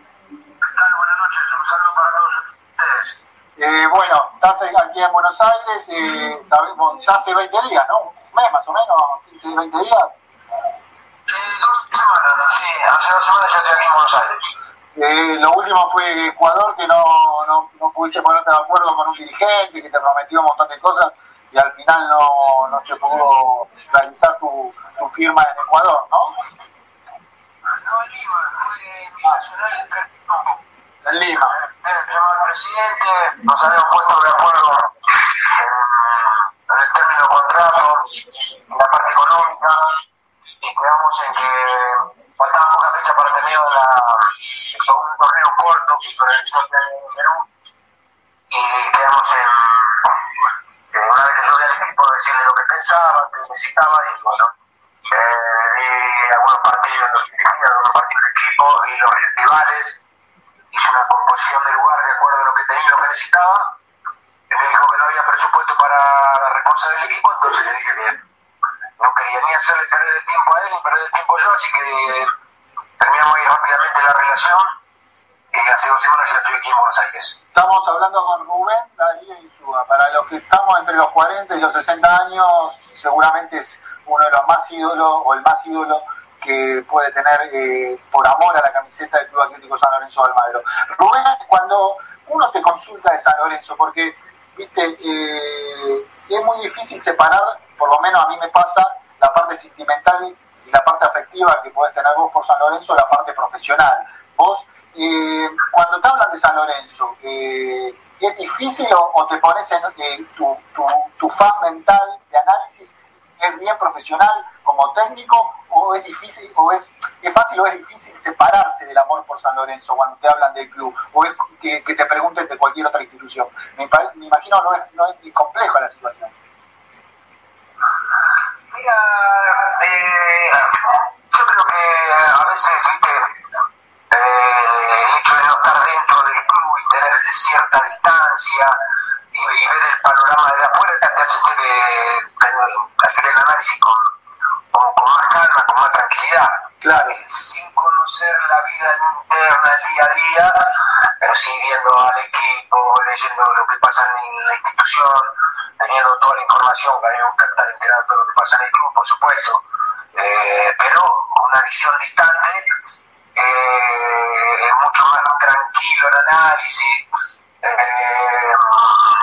tal? Buenas noches, un saludo para todos ustedes. Eh, bueno, estás aquí en Buenos Aires, eh, sabemos, ya hace 20 días, ¿no? Un mes más o menos, 15, 20 días. Eh, dos semanas, sí, hace dos semanas ya estoy aquí en Buenos Aires. Eh, lo último fue Ecuador, que no, no, no, pudiste ponerte de acuerdo con un dirigente que te prometió un montón de cosas y al final no, no se pudo realizar tu, tu firma en Ecuador, ¿no? No, en Lima, fue mi nacional en en Lima. El presidente, nos habíamos puesto de acuerdo en, el término contrato, en la parte económica, y quedamos en que faltaban pocas fechas para terminar la, que se acá en Perú y quedamos en, eh, una vez que yo vi al equipo decirle lo que pensaba, que necesitaba y bueno, eh, vi algunos partidos, los dirigía algunos partidos del equipo y los rivales, hice una composición del lugar de acuerdo a lo que tenía y lo que necesitaba, me dijo que no había presupuesto para la reforza del equipo, entonces le dije que no quería ni hacerle perder el tiempo a él ni perder el tiempo yo, así que terminamos ahí rápidamente la relación y hace dos semanas ya estoy aquí en Buenos Aires. Estamos hablando con Rubén Darío Insúa. Para los que estamos entre los 40 y los 60 años, seguramente es uno de los más ídolos o el más ídolo que puede tener eh, por amor a la camiseta del Club Atlético San Lorenzo de Almagro. Rubén, cuando uno te consulta de San Lorenzo, porque viste eh, es muy difícil separar, por lo menos a mí me pasa, la parte sentimental y la parte afectiva que puedes tener vos por San Lorenzo, la parte profesional. Vos eh, cuando te hablan de San Lorenzo, eh, ¿es difícil o, o te pones en eh, tu, tu, tu fan mental de análisis? ¿Es bien profesional como técnico o es difícil o es, es fácil o es difícil separarse del amor por San Lorenzo cuando te hablan del club o es que, te pregunten de cualquier otra institución? Me, me imagino no es, no es compleja la situación. Mira, eh, yo creo que a veces, viste, eh, el hecho de no estar dentro del club y tener cierta distancia y, ver el panorama de afuera te hace hacer, eh, hacer el análisis con, con, con más calma, con más tranquilidad. Claro. Eh, sin conocer la vida interna, el día a día, pero sí viendo al equipo, leyendo lo que pasa en la institución, teniendo toda la información, que a mí me enterado de todo lo que pasa en el club, por supuesto, eh, pero con una visión distante, eh, mucho más tranquilo el análisis, eh,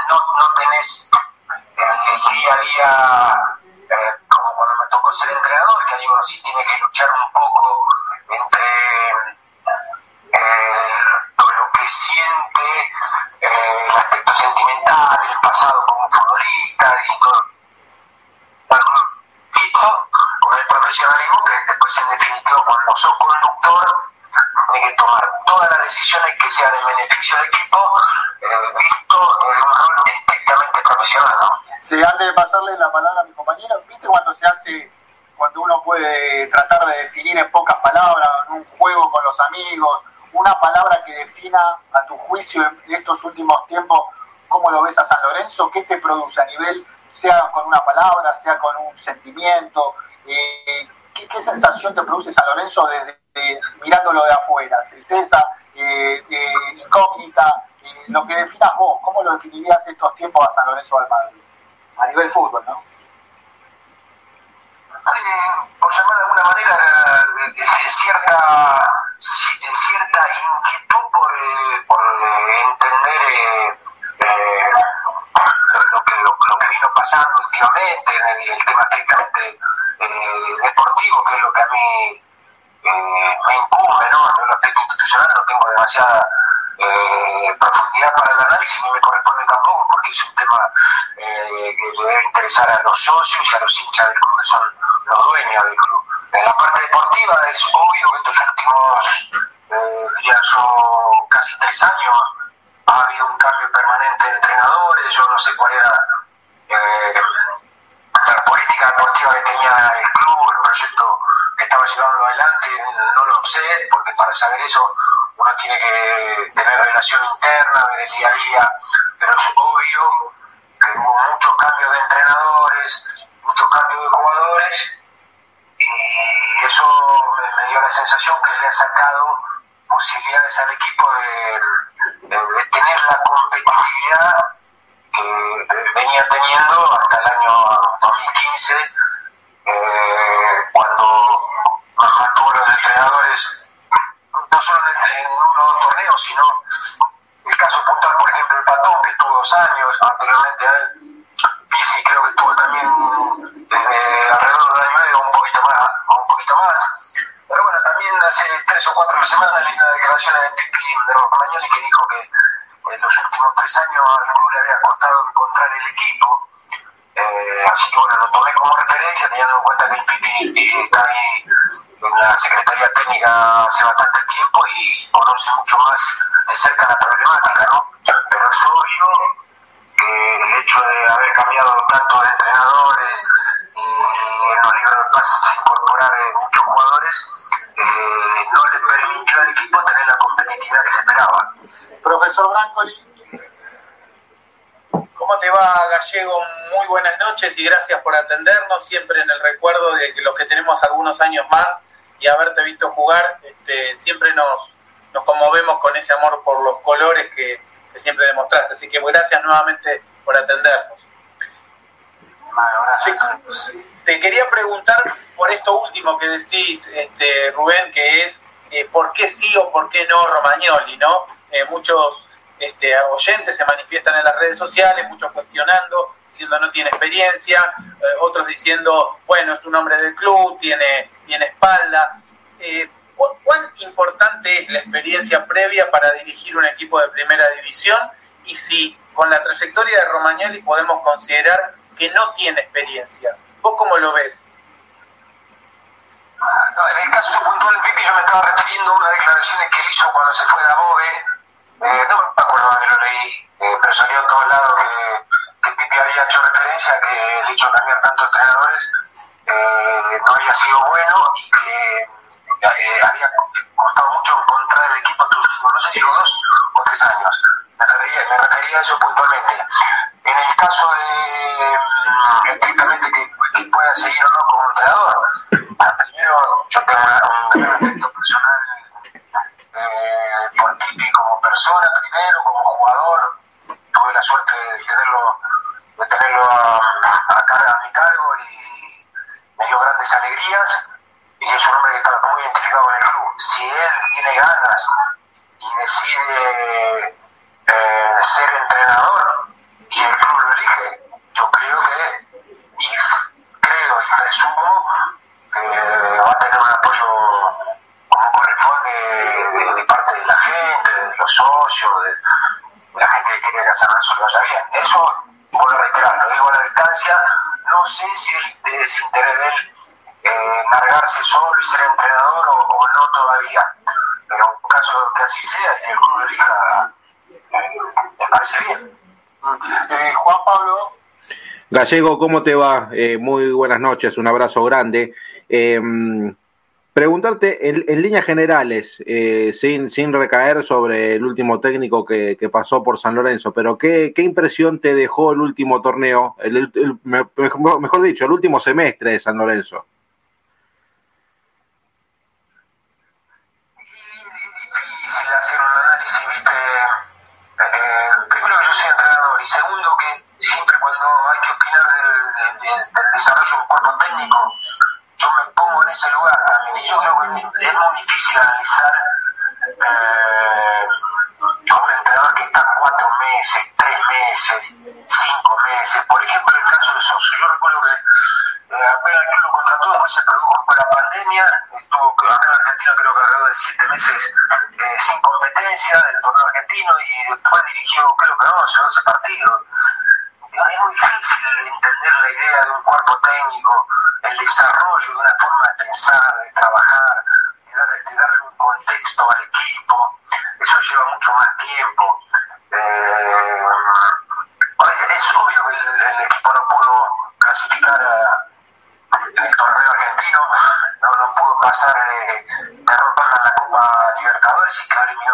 no, no tenés el, el día a día, eh, como cuando me tocó ser entrenador, que ahí uno sí tiene que luchar un poco entre eh, lo que siente, eh, el aspecto sentimental, el pasado como futbolista y todo. Bueno, listo, con el profesionalismo que después en definitiva cuando sos conductor tienes que tomar todas las decisiones que sean en beneficio del equipo, eh, visto en rol estrictamente profesional, ¿no? Sí, antes de pasarle la palabra a mi compañero, ¿viste cuando se hace, cuando uno puede tratar de definir en pocas palabras, en un juego con los amigos, una palabra que defina a tu juicio en estos últimos tiempos, cómo lo ves a San Lorenzo, qué te produce a nivel, sea con una palabra, sea con un sentimiento, eh, ¿qué, sensación te produce San Lorenzo desde de- mirándolo de afuera? Tristeza, eh, eh, incógnita, lo que definas vos, ¿cómo lo definirías estos tiempos a San Lorenzo Almagro? A nivel fútbol, análisis, ni me corresponde tampoco, porque es un tema eh, que debe interesar a los socios y a los hinchas del club, que son los dueños del club. En la parte deportiva es obvio que estos últimos, eh, diría yo, casi tres años ha habido un cambio permanente de entrenadores, yo no sé cuál era eh, la política deportiva que tenía el club, el proyecto que estaba llevando adelante, no lo sé, porque para saber eso uno tiene que día a día, pero es obvio que hubo muchos cambios de entrenadores, muchos cambios de jugadores, y eso me, me dio la sensación que le ha sacado posibilidades al equipo de, de- de tener la competitividad que venía teniendo hasta el año 2015, eh, cuando mantuvo los entrenadores no solo en, en uno o dos torneos, sino el caso puntual, por ejemplo, el Patón, que estuvo dos años anteriormente a él, Pisi creo que estuvo también desde alrededor de un año y medio, un poquito más, o un poquito más. Pero bueno, también hace tres o cuatro semanas leí una declaración de Pipi de Romagnoli que dijo que en los últimos tres años al club le había costado encontrar el equipo. Eh, así que bueno, lo tomé como referencia teniendo en cuenta que el Pipi está ahí en la Secretaría Técnica hace bastante tiempo y conoce mucho más de cerca la problemática, ¿no? Pero es obvio que el hecho de haber cambiado tanto de entrenadores y en los libros de pases incorporar eh, muchos jugadores, eh, no le permitió al equipo tener la competitividad que se esperaba. Profesor Brancoli. ¿Cómo te va, Gallego? Muy buenas noches y gracias por atendernos, siempre en el recuerdo de que los que tenemos algunos años más y haberte visto jugar, este, siempre nos, nos conmovemos con ese amor por los colores que, que siempre demostraste. Así que gracias nuevamente por atendernos. Te, te quería preguntar por esto último que decís, este, Rubén, que es eh, por qué sí o por qué no Romagnoli, ¿no? Eh, muchos este, oyentes se manifiestan en las redes sociales, muchos cuestionando, diciendo no tiene experiencia, eh, otros diciendo, bueno, es un hombre del club, tiene, tiene espalda. Eh, ¿cu- ¿Cuán importante es la experiencia previa para dirigir un equipo de primera división? Y si con la trayectoria de Romagnoli podemos considerar que no tiene experiencia. ¿Vos cómo lo ves? En el caso puntual yo me estaba refiriendo a unas declaraciones que hizo cuando se fue de Abobe. Eh, no me acuerdo Gallego, ¿cómo te va? Eh, muy buenas noches, un abrazo grande. Eh, preguntarte en, líneas generales, eh, sin, sin recaer sobre el último técnico que, que pasó por San Lorenzo, pero ¿qué, qué impresión te dejó el último torneo, el, el- el- me- mejor, mejor dicho, el último semestre de San Lorenzo?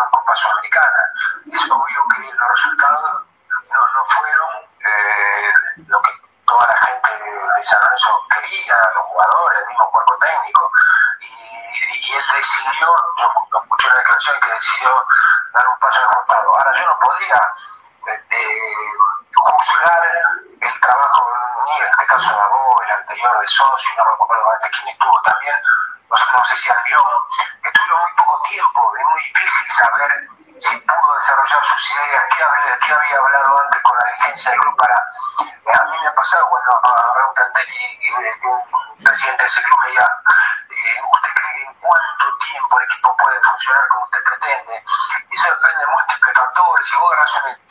En Copa Sudamericana. Es obvio que los resultados no, no fueron eh, lo que toda la gente de San Lorenzo quería, los jugadores, el mismo cuerpo técnico. Y, y él decidió, yo escuché una declaración que decidió dar un paso al costado. Ahora yo no podría eh, juzgar el trabajo ni en este caso de Abó, el anterior de Socio, no recuerdo antes quién estuvo también, no sé, no sé si Albión, que tuvieron muy poco tiempo, es muy difícil saber si pudo desarrollar sus ideas, qué había, qué había hablado antes con la dirigencia del club para... eh, a mí me ha pasado cuando agarré un plantel y, y, y un presidente de ese club me diga, eh, ¿usted cree en cuánto tiempo el equipo puede funcionar como usted pretende? Y eso depende de múltiples factores, si vos agarrás un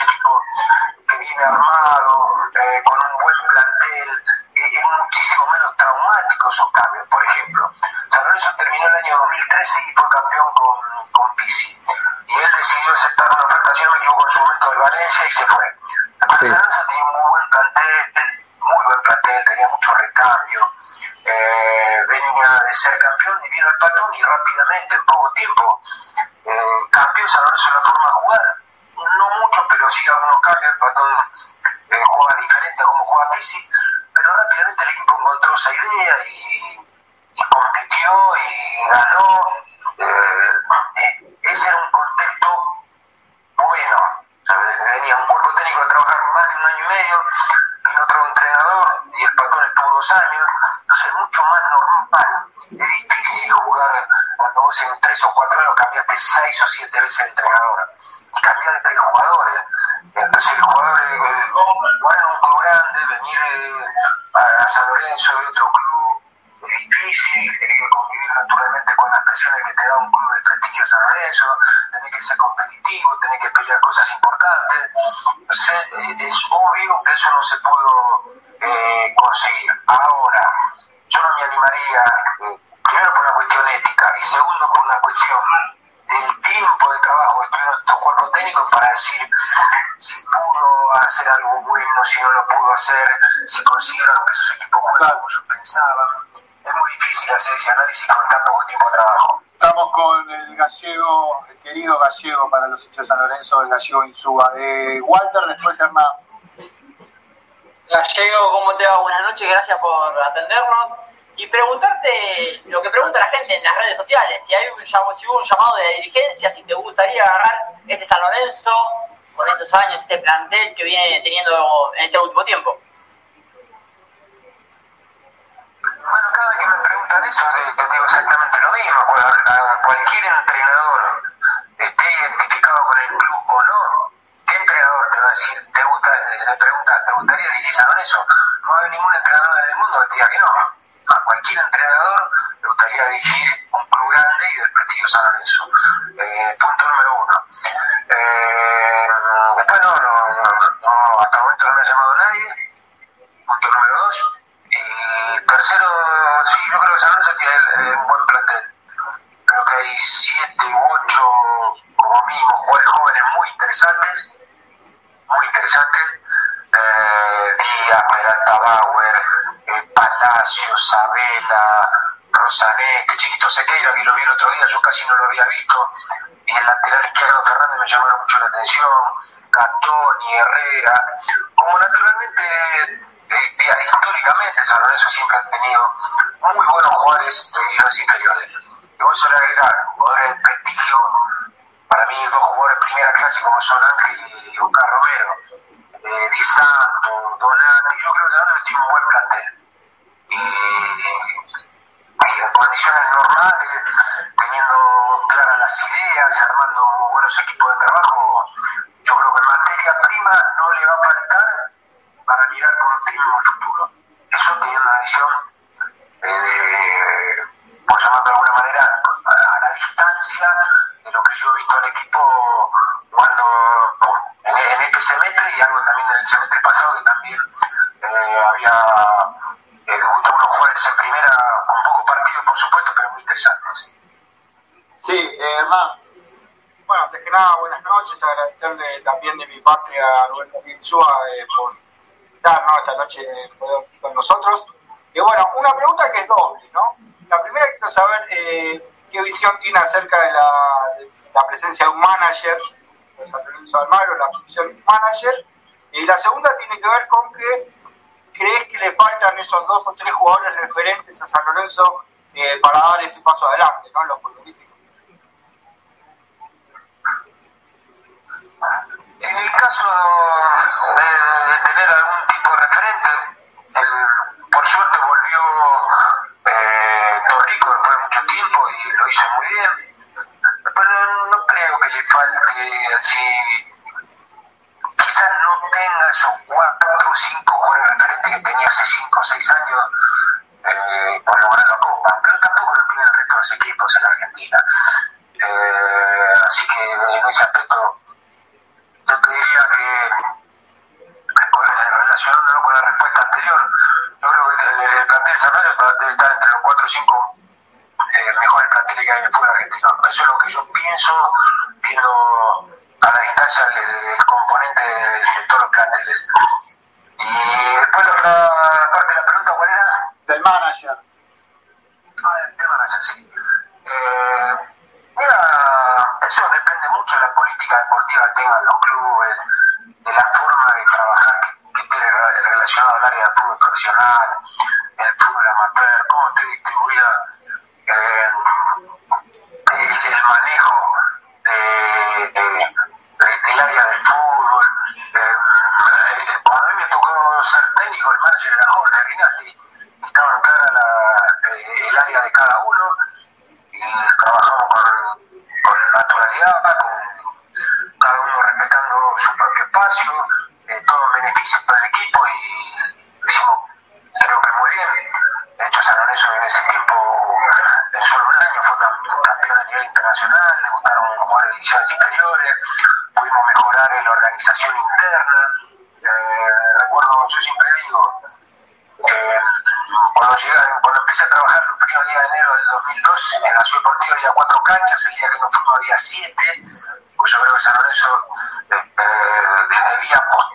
gallego para los hinchas de San Lorenzo, el gallego Insúa. Eh, Walter, después Hernán. Gallego, ¿cómo te va? Buenas noches, gracias por atendernos. Y preguntarte lo que pregunta la gente en las redes sociales, si hay un, si hubo un llamado de la dirigencia, si te gustaría agarrar este San Lorenzo con estos años, este plantel que viene teniendo en este último tiempo. Bueno, cada vez que me preguntan eso, que digo exactamente lo mismo. Cualquier entrenador esté identificado con el club o no, ¿qué entrenador te va a decir, te gusta, le ¿te gustaría dirigir San Lorenzo? No hay ningún entrenador en el mundo que diga que no. A cualquier entrenador le gustaría dirigir un club grande y del prestigio San Lorenzo. Eh, punto número uno. Eh, después no, no, hasta el momento no me ha llamado nadie. Punto número dos. Y tercero, sí, yo creo que San Lorenzo tiene eh, un buen plantel. Creo que hay siete u ocho, como mínimo, jóvenes muy interesantes. Muy interesantes. Peralta Bauer, eh, Palacio, Sabela, Rosanete, Chiquito Sequeira, que lo vi el otro día, yo casi no lo había visto. Y el lateral izquierdo Fernández me llamaron mucho la atención. Catoni, Herrera. Como naturalmente eh, históricamente San Lorenzo siempre ha tenido muy buenos jugadores de divisiones inferiores. Y vos suele agregar jugadores de prestigio, para mí dos jugadores de primera clase como son Ángel y Oscar Romero, eh, Di Santo, Donati, yo creo que Donati tiene un buen plantel. Y, en condiciones normales, teniendo claras las ideas, armando buenos equipos de trabajo, yo creo que materia prima no le va a faltar para mirar con optimismo el futuro. Eso teniendo una visión, eh, por llamarlo de alguna manera, a la distancia de lo que yo he visto al equipo cuando en, en este semestre y algo también en el semestre pasado que también eh, había eh, unos jugadores en primera con pocos partidos, por supuesto, pero muy interesantes. Sí, eh, Hernán. Bueno, antes que nada, buenas noches, agradecerle también de mi parte a Roberto Insúa eh, por estar ¿no? esta noche con- con nosotros. Y bueno, una pregunta que es doble, ¿no? La primera quiero saber eh, qué visión tiene acerca de la, de la presencia de un manager, de San Lorenzo Almagro, la función de un manager. Y la segunda tiene que ver con que crees que le faltan esos dos o tres jugadores referentes a San Lorenzo eh, para dar ese paso adelante, ¿no? En lo futbolístico. En el caso de, tener algún tipo de referente, el- por suerte volvió eh, Torrico después de mucho tiempo y lo hizo muy bien. Pero no creo que le falte así. Quizás no tenga esos cuatro o cinco jugadores que tenía hace 5 o 6 años eh, por lograr la Copa, pero tampoco lo tiene el resto de los equipos en la Argentina. Eh, así que en ese aspecto, yo te diría que, relacionándolo con la respuesta anterior, yo creo que el, el plantel de Zapallo debe estar entre los 4 o 5 eh, mejores planteles que hay en el fútbol argentino. Eso es lo que yo pienso viendo a la distancia el, componente de, de todos los planteles. المانجر divisiones inferiores, pudimos mejorar en la organización interna. Eh, recuerdo, yo siempre digo, eh, cuando, llegué, cuando empecé a trabajar los primeros días de enero del 2002, en la Ciudad había cuatro canchas, el día que no fuimos había siete, pues yo creo que San Lorenzo eh, eh debía apostar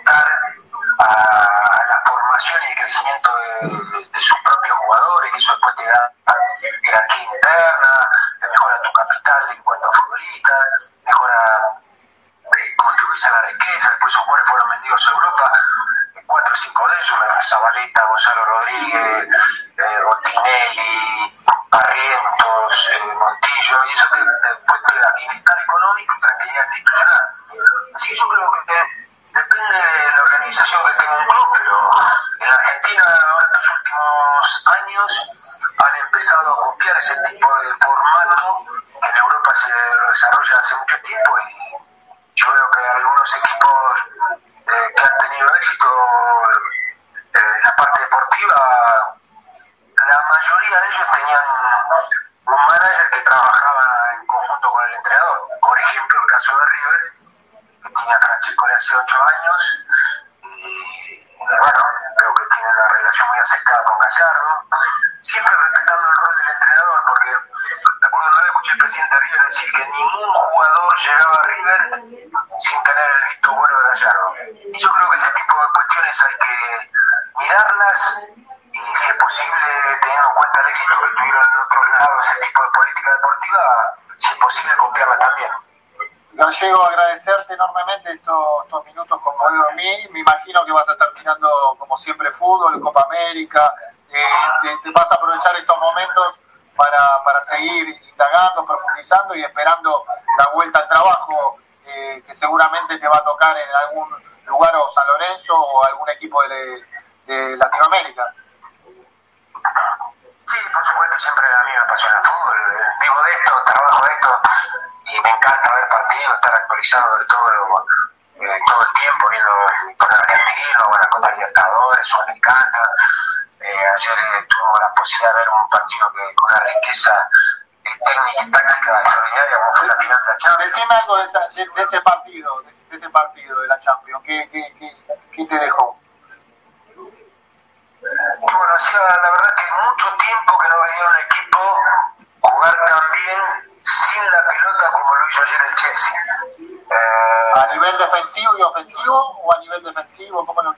estos, minutos con a mí. Me imagino que vas a estar mirando, como siempre, fútbol, Copa América. Eh, te, vas a aprovechar estos momentos para, para, seguir indagando, profundizando y esperando la vuelta al trabajo eh, que seguramente te va a tocar en algún lugar o San Lorenzo o algún equipo de, de, ese partido, de, ese partido de la Champions? ¿Qué, qué, qué, qué te dejó? Bueno, o la verdad que mucho tiempo que no veía un equipo jugar tan bien sin la pelota como lo hizo ayer el Chelsea. ¿A nivel defensivo y ofensivo o a nivel defensivo? ¿Cómo lo...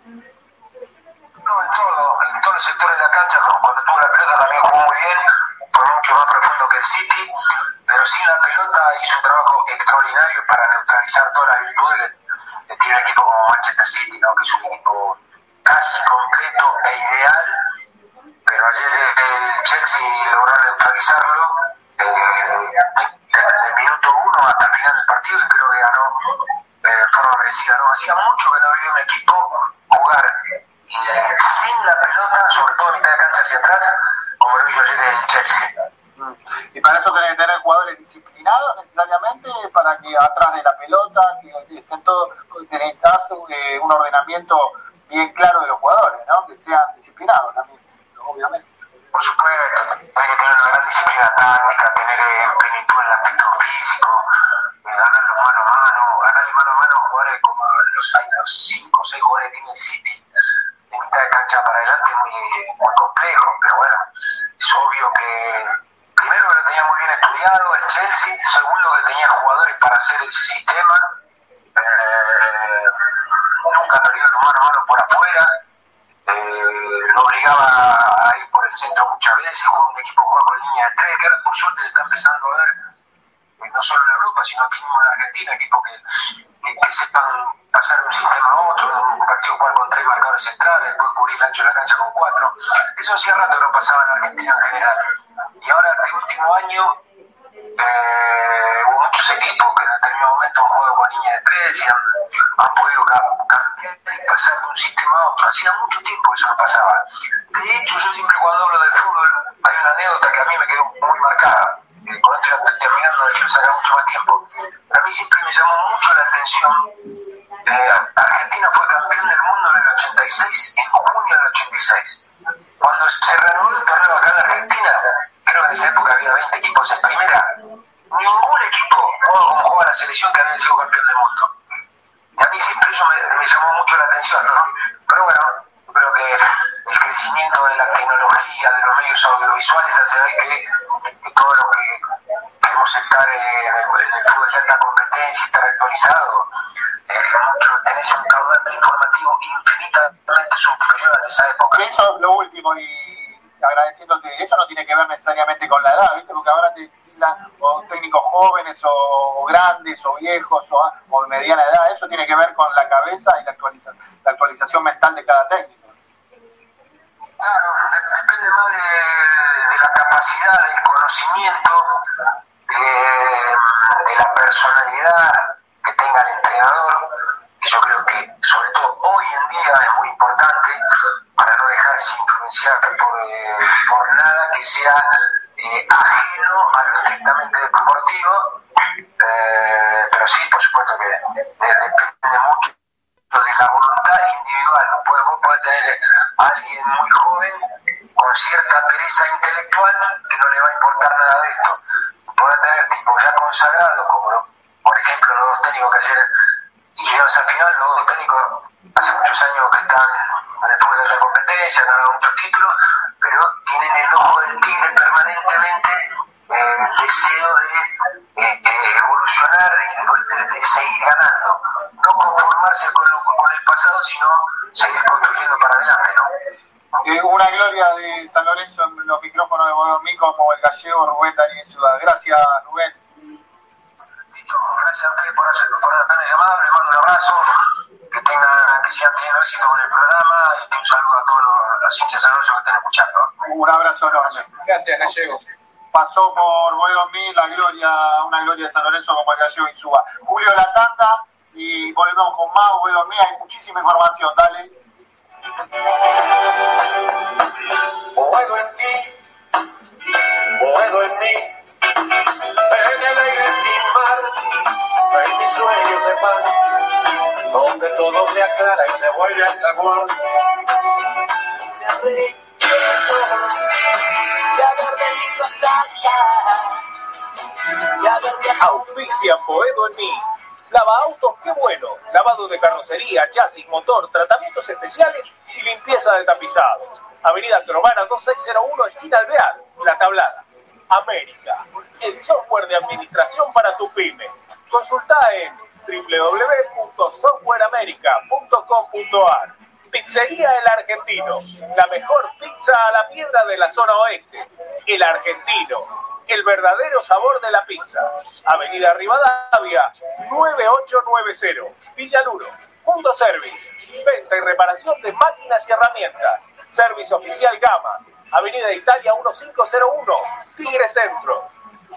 tiene un equipo como Manchester City, ¿no? que es un equipo casi completo e ideal, pero ayer el Chelsea logró neutralizarlo eh, desde el minuto uno hasta el final del partido y creo que ganó eh, forma merecida. ¿no? Hacía mucho que no había un equipo jugar eh, sin la pelota, sobre todo en mitad de cancha hacia atrás, como lo hizo ayer el Chelsea. Mm. Y para eso tenés que tener jugadores disciplinados necesariamente para que atrás de la y agradeciéndote. Eso no tiene que ver necesariamente con la edad, ¿viste? Porque ahora te tildan o técnicos jóvenes o, grandes o viejos o, o, de mediana edad. Eso tiene que ver con la cabeza y la consagrado. abrazo enorme. Gracias, Gallego. Pasó por Buenos Mil la gloria, una gloria de San Lorenzo como el Gallego Insúa. Julio La Tanda y volvemos con más Buenos Mil. Hay muchísima información, dale. Caracas, Motor, tratamientos especiales y limpieza de tapizados. Avenida Cromana 2601, esquina Alvear, La Tablada. América, el software de administración para tu pyme. Consulta en www.softwareamerica.com.ar. Pizzería El Argentino, la mejor pizza a la piedra de la zona oeste. El Argentino, el verdadero sabor de la pizza. Avenida Rivadavia, 9890, Villaluro. Autoservice, venta y reparación de máquinas y herramientas. Servicio oficial Gama, Avenida Italia 1501, Tigre Centro.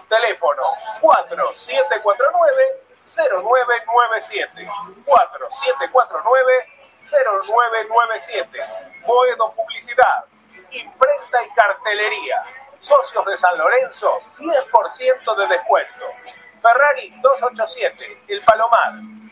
Teléfono 4749 0997 4749 0997 Boedo Publicidad, Imprenta y Cartelería. Socios de San Lorenzo, 10% de descuento. Ferrari 287, El Palomar,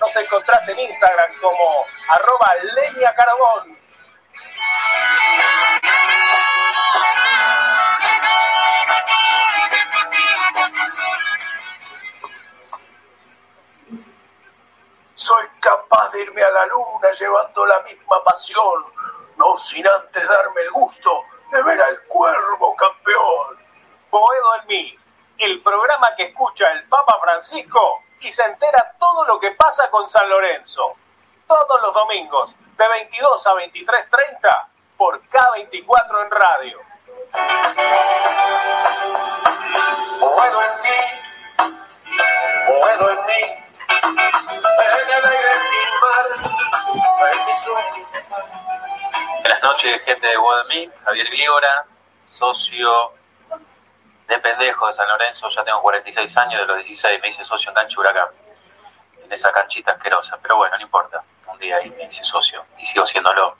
nos encontrás en Instagram como arroba leña carabón. Soy capaz de irme a la luna llevando la misma pasión, no sin antes darme el gusto de ver al cuervo campeón. Boedo en mí, el programa que escucha el Papa Francisco y se entera todo lo que pasa con San Lorenzo. Todos los domingos, de 22 a 23.30, por K24 en radio. Boedo en ti, boedo en mí, en el aire sin mar, en mi sueño. Buenas noches, gente de Guadalmí, Javier Vígora, socio de pendejo de San Lorenzo, ya tengo 46 años, de los 16 me hice socio en Cancha Huracán, en esa canchita asquerosa, pero bueno, no importa, un día ahí me hice socio y sigo siéndolo,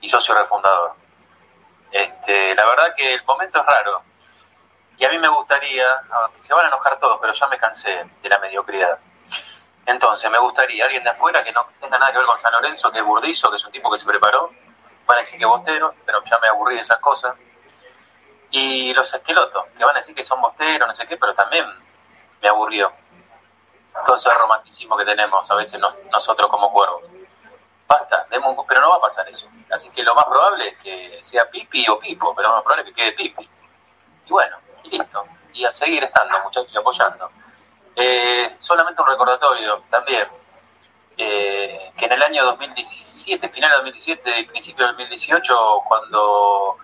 y socio refundador. Este, la verdad que el momento es raro, y a mí me gustaría, se van a enojar todos, pero ya me cansé de la mediocridad. Entonces, me gustaría alguien de afuera que no tenga nada que ver con San Lorenzo, que es Burdizo, que es un tipo que se preparó, van a decir que bostero, pero ya me aburrí de esas cosas. Y los esquelotos, que van a decir que son bosteros, no sé qué, pero también me aburrió. Todo ese romanticismo que tenemos a veces nos- nosotros como cuervos. Basta, demos un- pero no va a pasar eso. Así que lo más probable es que sea Pipi o Pipo, pero lo más probable es que quede Pipi. Y bueno, y listo. Y a seguir estando, muchachos, apoyando. Eh, solamente un recordatorio también, eh, que en el año 2017, final de 2017 y principio de 2018, cuando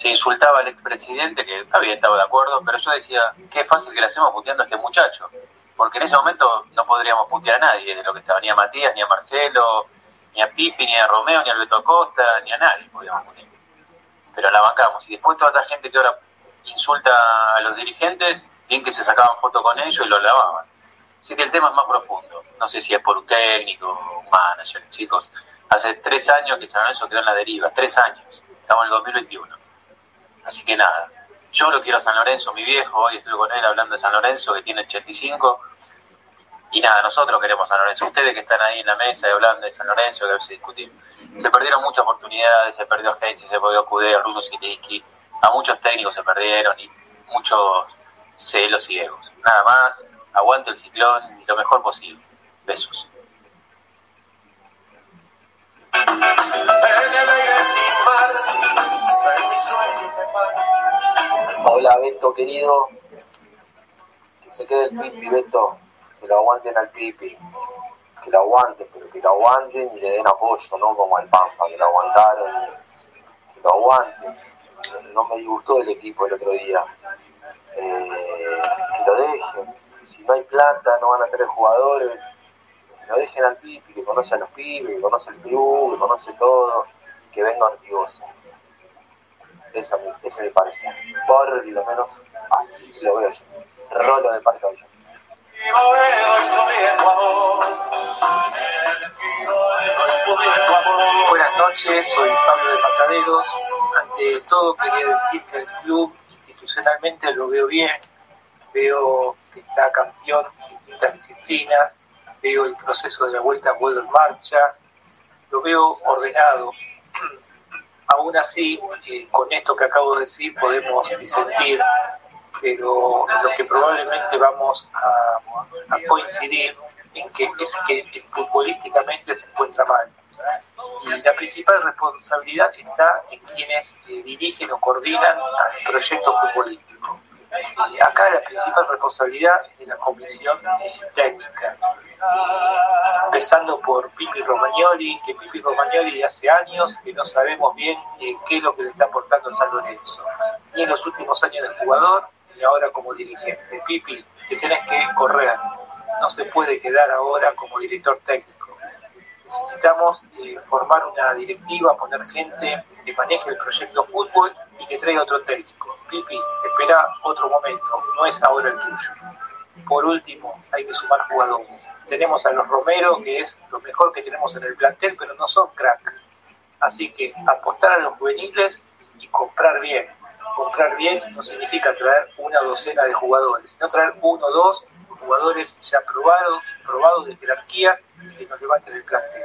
se insultaba al expresidente, que bien, estaba de acuerdo, pero yo decía, qué fácil que le hacemos puteando a este muchacho, porque en ese momento no podríamos putear a nadie de lo que estaba, ni a Matías, ni a Marcelo, ni a Pipi, ni a Romeo, ni a Alberto Acosta, ni a nadie podíamos putear. Pero la bancamos, y después toda esta gente que ahora insulta a los dirigentes, bien que se sacaban fotos con ellos y los lavaban. Así que el tema es más profundo. No sé si es por un técnico, un manager, chicos. Hace tres años que San Lorenzo quedó en la deriva, tres años. Estamos en el 2021. Así que nada, yo lo quiero a San Lorenzo, mi viejo, hoy estoy con él hablando de San Lorenzo, que tiene 85. Y nada, nosotros queremos San Lorenzo. Ustedes que están ahí en la mesa y hablando de San Lorenzo, que a veces discutimos. Se perdieron muchas oportunidades, se perdió Heinz, se perdió Cudé, Russo Siliski. A muchos técnicos se perdieron y muchos celos y egos. Nada más, aguante el ciclón y lo mejor posible. Besos. Hola Beto querido, que se quede el Pipi Beto, que lo aguanten al Pipi, que lo aguanten, pero que lo aguanten y le den apoyo, no como al Pampa, que lo aguantaron, que lo aguanten. No me disgustó el equipo el otro día, Eh, que lo dejen, si no hay plata no van a tener jugadores, que lo dejen al Pipi, que conoce a los pibes, que conoce el club, que conoce todo, que venga Ortigosa. Esa, es mi- ese es mi parecer. Por lo menos así lo veo yo. Rolo de Parque. Buenas noches, soy Pablo de Mataderos. Ante todo quería decir que el club institucionalmente lo veo bien, veo que está campeón en distintas disciplinas, veo el proceso de la vuelta a vuelo en marcha, lo veo ordenado. Aún así, eh, con esto que acabo de decir podemos disentir, pero lo que probablemente vamos a, coincidir en que es que futbolísticamente se encuentra mal y la principal responsabilidad está en quienes eh, dirigen o coordinan el proyecto futbolístico. Y acá la principal responsabilidad es la comisión técnica, empezando por Pipi Romagnoli, que Pipi Romagnoli hace años que no sabemos bien eh, qué es lo que le está aportando San Lorenzo, ni en los últimos años del jugador, ni ahora como dirigente. Pipi, que tenés que correr, no se puede quedar ahora como director técnico necesitamos eh, formar una directiva, poner gente que maneje el proyecto fútbol y que traiga otro técnico. Pipi, espera otro momento, no es ahora el tuyo. Por último, hay que sumar jugadores. Tenemos a los Romero, que es lo mejor que tenemos en el plantel, pero no son crack. Así que apostar a los juveniles y comprar bien. Comprar bien no significa traer una docena de jugadores, sino traer uno dos jugadores ya probados, probados de jerarquía y que nos levanten el plantel.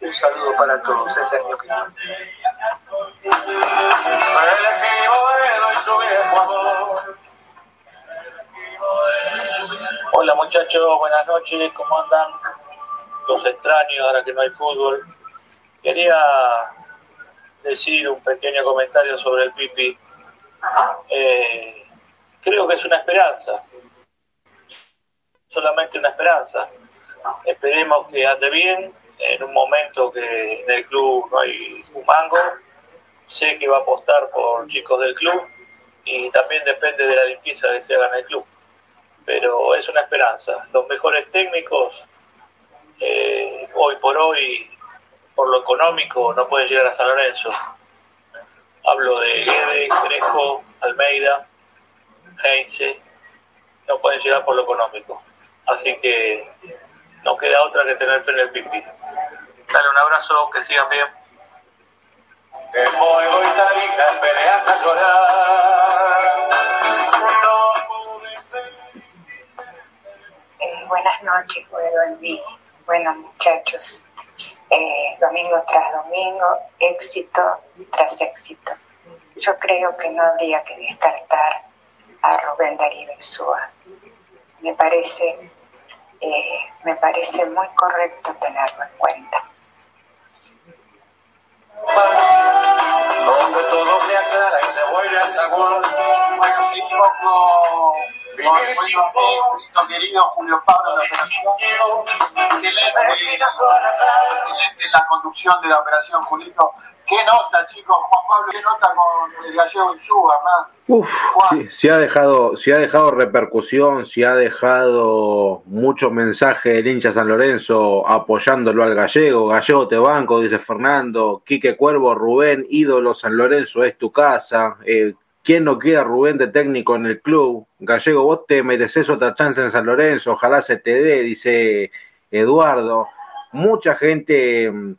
Un saludo para todos, esa es mi opinión. Hola muchachos, buenas noches, ¿cómo andan? los extraño ahora que no hay fútbol. Quería decir un pequeño comentario sobre el Pipi. Eh, creo que es una esperanza, solamente una esperanza. Esperemos que ande bien en un momento que en el club no hay un mango. Sé que va a apostar por chicos del club y también depende de la limpieza que se haga en el club. Pero es una esperanza. Los mejores técnicos, eh, hoy por hoy, por lo económico, no pueden llegar a San Lorenzo. Hablo de Guedes, Crespo, Almeida, Heinze, no pueden llegar por lo económico. Así que no queda otra que tener fe en el pipi. Dale un abrazo, que sigan bien. Eh, buenas noches, mí. Bueno, muchachos, eh, domingo tras domingo, éxito tras éxito. Yo creo que no habría que descartar a Rubén Darío Insúa. Me parece, eh, me parece muy correcto tenerlo en cuenta. Donde todo se aclara y se vuelve a zaguán. Bueno, seguimos con, con nuestro querido Julio Pablo de operación. Excelente, excelente la conducción de la operación, Julito. ¿Qué nota, chicos? Juan Pablo, ¿qué nota con el gallego Insúa? Uf, sí, sí ha dejado, sí ha dejado repercusión, sí ha dejado mucho mensaje del hincha San Lorenzo apoyándolo al gallego. Gallego te banco, dice Fernando. Quique Cuervo, Rubén, ídolo San Lorenzo es tu casa. Eh, ¿Quién no quiere a Rubén de técnico en el club? Gallego, vos te mereces otra chance en San Lorenzo, ojalá se te dé, dice Eduardo. Mucha gente mm,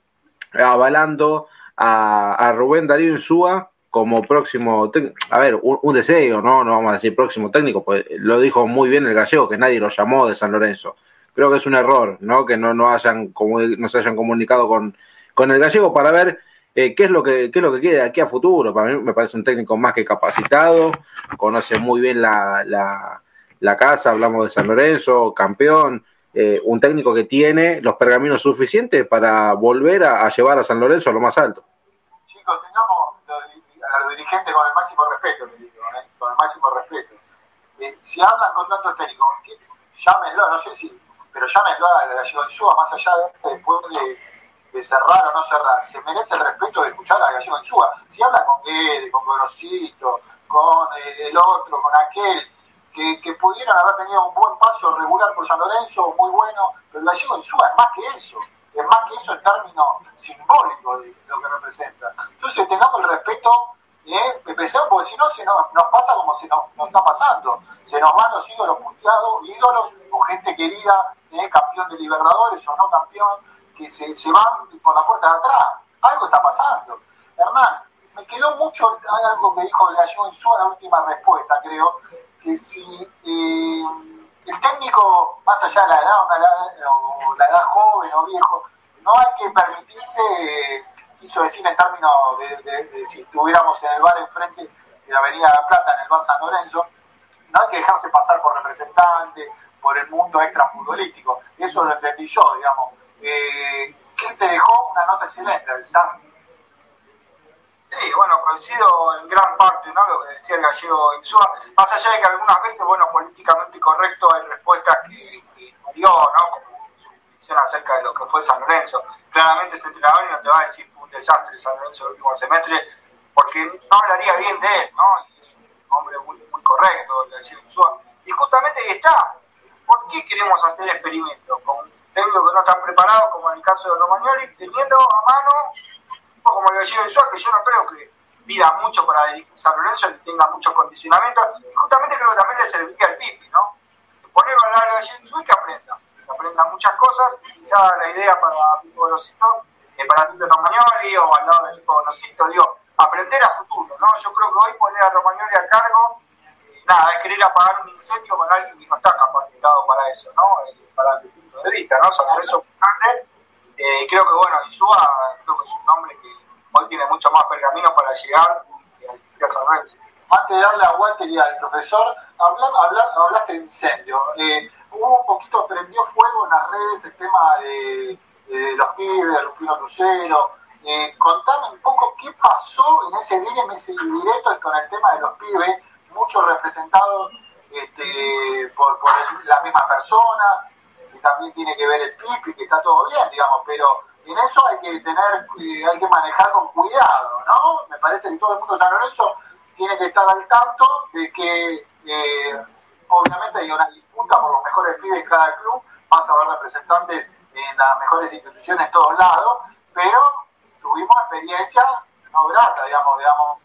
avalando a, a Rubén Darío Insúa como próximo, a ver, un, deseo, ¿no? No vamos a decir próximo técnico, pues lo dijo muy bien el gallego, que nadie lo llamó de San Lorenzo. Creo que es un error, ¿no? Que no, no, hayan, comu- no se hayan comunicado con, con el gallego para ver eh, qué es lo que qué es lo que quiere de aquí a futuro. Para mí me parece un técnico más que capacitado, conoce muy bien la, la, la casa, hablamos de San Lorenzo, campeón, eh, un técnico que tiene los pergaminos suficientes para volver a, a llevar a San Lorenzo a lo más alto. Chicos, tengamos a los dirigentes con el máximo respeto, les digo, ¿eh? con el máximo respeto. Eh, si hablan con tantos técnicos, llámenlo, no sé si, pero llámenlo al gallego Insúa, más allá de después de, cerrar o no cerrar, se merece el respeto de escuchar al gallego. Si habla con Guedes, con Gorosito, con eh, el otro, con aquel, que, que pudieron haber tenido un buen paso regular por San Lorenzo, muy bueno, pero el gallego Insúa es más que eso, es más que eso en términos simbólicos de lo que representa. Entonces tengamos el respeto, ¿eh? empecemos, porque si no se nos, nos pasa como se nos, nos está pasando, se nos van los ídolos puteados, ídolos o gente querida, ¿eh? campeón de Libertadores o no campeón, que se, se van por la puerta de atrás. Algo está pasando. Hernán, me quedó mucho algo que dijo el gallego en la última respuesta, creo, si eh, el técnico, más allá de la edad, una edad, o la edad joven o viejo, no hay que permitirse, eh, quiso decir en términos de, si estuviéramos en el bar enfrente de la Avenida La Plata, en el bar San Lorenzo, no hay que dejarse pasar por representante, por el mundo extrafutbolístico. Eso lo entendí yo, digamos. Eh, ¿Qué te dejó? Una nota excelente, el Sanz. Sí, bueno, coincido en gran parte, ¿no? Lo que decía el gallego Insúa, más allá de que algunas veces, bueno, políticamente correcto hay respuestas que, dio, ¿no? Como su visión acerca de lo que fue San Lorenzo. Claramente ese entrenador no te va a decir fue un desastre San Lorenzo el último semestre, porque no hablaría bien de él, ¿no? Y es un hombre muy, muy correcto, el gallego Insúa. Y justamente ahí está. ¿Por qué queremos hacer experimentos con técnicos que no están preparados, como en el caso de Romagnoli, teniendo a mano como el gallego Insúa, que yo no creo que pida mucho para San Lorenzo, que tenga muchos condicionamientos, y justamente creo que también le serviría al Pipi, ¿no? Ponerlo al lado del gallego Insúa y que aprenda, que aprenda muchas cosas, quizá la idea para Pipo Gorosito, eh, para Tito Romagnoli o al lado del Gorosito, digo, aprender a futuro, ¿no? Yo creo que hoy poner a Romagnoli a cargo, eh, nada, es querer apagar un incendio con alguien que no está capacitado para eso, ¿no? Eh, para mi punto de vista, ¿no? San Lorenzo grande, eh, creo que bueno, Insúa creo que es un hombre que hoy tiene mucho más pergamino para llegar y a San. Antes de darle a Walter y al profesor, habla- habla- hablaste de incendio. Eh, hubo un poquito, prendió fuego en las redes el tema de, los pibes, de Rufino Lucero. Eh, contame un poco qué pasó en ese día, en ese directo con el tema de los pibes, muchos representados este, por, la misma persona, que también tiene que ver el pipi, que está todo bien, digamos, pero en eso hay que tener, eh, hay que manejar con cuidado, ¿no? Me parece que todo el mundo de San Lorenzo tiene que estar al tanto de que eh, obviamente hay una disputa por los mejores pibes en cada club, vas a ver representantes en las mejores instituciones en todos lados, pero tuvimos experiencia no grata, digamos, digamos,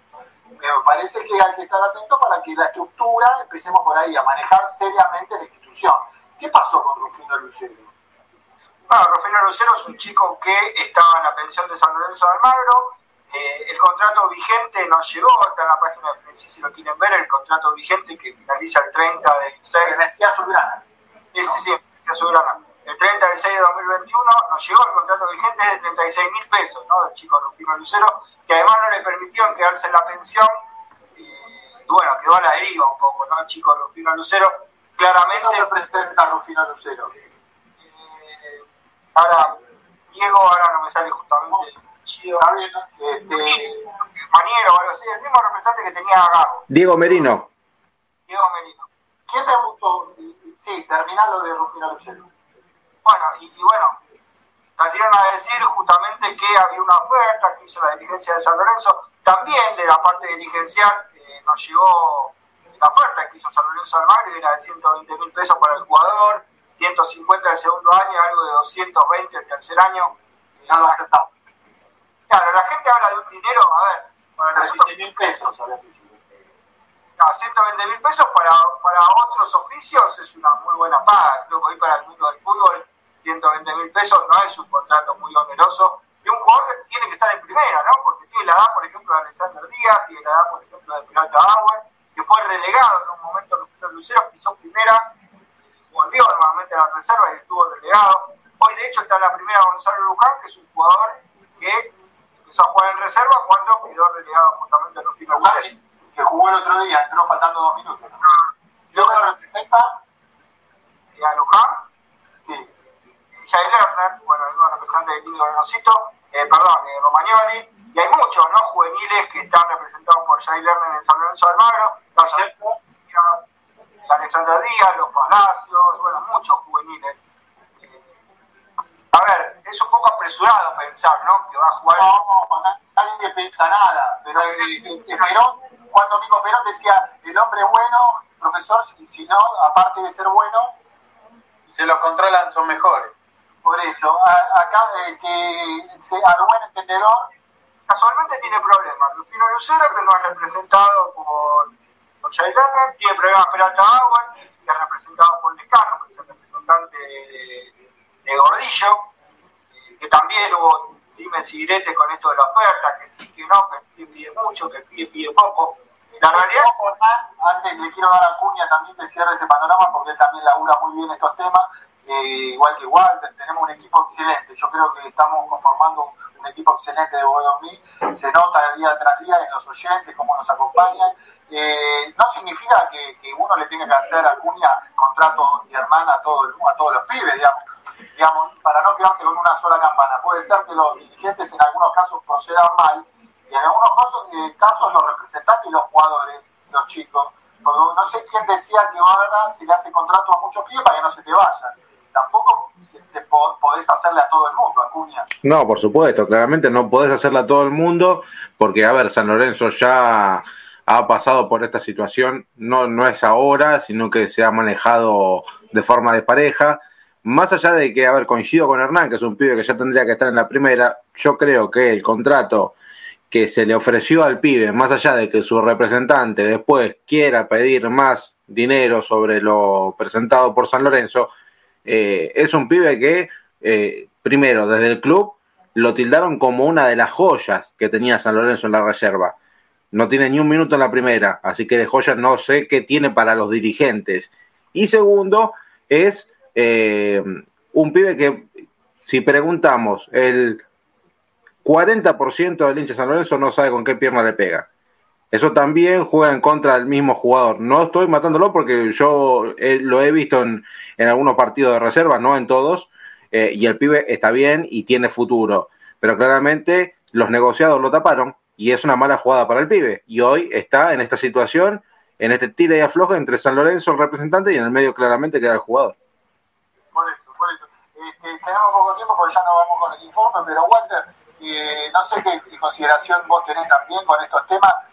me parece que hay que estar atento para que la estructura, empecemos por ahí, a manejar seriamente la institución. ¿Qué pasó con Rufino Lucero? Bueno, Rufino Lucero es un chico que estaba en la pensión de San Lorenzo de Almagro. Eh, el contrato vigente nos llegó, está en la página de Prensa si lo quieren ver, el contrato vigente que finaliza el 30 del 6. Decía Zulgrana. Sí, sí, sí, decía Zulgrana. El 30 del 6 de 2021 nos llegó el contrato vigente de 36 mil pesos, ¿no? Del chico Rufino Lucero, que además no le permitieron quedarse en la pensión. Y, y bueno, quedó a la deriva un poco, ¿no? El chico Rufino Lucero. Claramente. ¿Cómo representa Rufino Lucero? Ahora, Diego, ahora no me sale justamente bien, este, Maniero o algo así, el mismo representante que tenía Gago, Diego Merino. Diego Merino. ¿Quién te gustó? Sí, terminar lo de Rufino Lucero. Bueno, y, y bueno, salieron a decir justamente que había una oferta que hizo la dirigencia de San Lorenzo, también de la parte dirigencial eh, nos llegó la oferta que hizo San Lorenzo Almagro era de 120 mil pesos para el jugador, 150 el segundo año, algo de 220 el tercer año. No lo aceptamos. Claro, la gente habla de un dinero, a ver, para nosotros 36 mil pesos. a ver. No, 120 mil pesos para, para otros oficios es una muy buena paga. Creo que hoy para el mundo del fútbol, 120 mil pesos no es un contrato muy oneroso. Y un jugador que tiene que estar en primera, ¿no? Porque tiene la edad, por ejemplo, de Alexander Díaz, tiene la edad, por ejemplo, de Pirata Bauer, que fue relegado en un momento, Lucero pisó primera, volvió nuevamente a la reserva y estuvo relegado. Hoy, de hecho, está en la primera Gonzalo Luján, que es un jugador que empezó a jugar en reserva cuando quedó relegado justamente a Rufino Lucero. Que jugó el otro día, entró faltando dos minutos. ¿no? ¿Lo que representa? a Luján, Sí. Lerner, bueno, el nuevo representante del Indio Renocito, eh, perdón, eh, Romagnoli, y hay muchos, ¿no? Juveniles que están representados por Jay Lerner en San Lorenzo de Almagro, Vaya, Alexander Díaz, Los Palacios, bueno, muchos juveniles. Eh, a ver, es un poco apresurado pensar, ¿no? Que va a jugar. No, no, nadie piensa nada. Pero eh, eh, Perón, Juan Domingo Perón decía, el hombre bueno, profesor, si, si no, aparte de ser bueno, Se los controlan, son mejores. por eso, a- acá eh, que se, al buen entendedor, Casualmente tiene problemas. Rufino Lucero, que no es representado por, tiene problemas Peralta Bauer, que es representado por Lescano, que es el representante de, de Gordillo, eh, que también hubo dimes y diretes con esto de la oferta, que sí, que no, que pide mucho, que el pibe pide poco. La realidad antes le quiero dar a Cuña también que cierre este panorama porque él también labura muy bien estos temas, eh, igual que Walter, tenemos un equipo excelente, yo creo que estamos conformando un, un equipo excelente de Bodomí, se nota día tras día en los oyentes, cómo nos acompañan, Eh, no significa que, uno le tenga que hacer a Cuña contrato de hermana a, todo a todos los pibes, digamos, digamos, para no quedarse con una sola campana, puede ser que los dirigentes en algunos casos procedan mal, y en algunos casos, eh, los representantes y los jugadores, los chicos, no sé quién decía que ahora se le hace contrato a muchos pibes para que no se te vayan. Tampoco podés hacerle a todo el mundo, Acuña. No, por supuesto, claramente no podés hacerla a todo el mundo, porque, a ver, San Lorenzo ya ha pasado por esta situación, no, no es ahora, sino que se ha manejado de forma de pareja. Más allá de que, a ver, coincido con Hernán, que es un pibe que ya tendría que estar en la primera, yo creo que el contrato que se le ofreció al pibe, más allá de que su representante después quiera pedir más dinero sobre lo presentado por San Lorenzo, eh, es un pibe que, eh, primero, desde el club lo tildaron como una de las joyas que tenía San Lorenzo en la reserva. No tiene ni un minuto en la primera, así que de joyas no sé qué tiene para los dirigentes. Y segundo, es eh, un pibe que, si preguntamos, el 40% del hincha San Lorenzo no sabe con qué pierna le pega. Eso también juega en contra del mismo jugador. No estoy matándolo porque yo eh, lo he visto en, en, algunos partidos de reserva, no en todos, eh, y el pibe está bien y tiene futuro. Pero claramente los negociados lo taparon y es una mala jugada para el pibe. Y hoy está en esta situación, en este tira y afloja entre San Lorenzo, el representante, y en el medio claramente queda el jugador. Por eso, por eso. Este, tenemos poco tiempo porque ya no vamos con el informe, pero Walter, eh, no sé qué, qué consideración vos tenés también con estos temas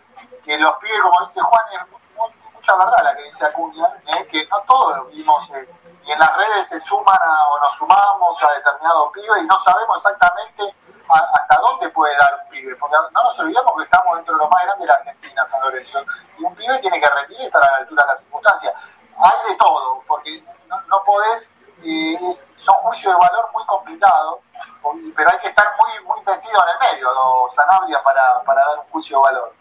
que los pibes, como dice Juan, es mucha verdad la que dice Acuña, ¿eh? que no todos vimos eh, y en las redes se suman o nos sumamos a determinados pibes y no sabemos exactamente hasta dónde puede dar un pibe, porque no nos olvidemos que estamos dentro de lo más grande de la Argentina, San Lorenzo, y un pibe tiene que rendir y estar a la altura de las circunstancias. Hay de todo, porque no, no podés, eh, son juicios de valor muy complicados, pero hay que estar muy muy metido en el medio, Sanabria, para, para dar un juicio de valor.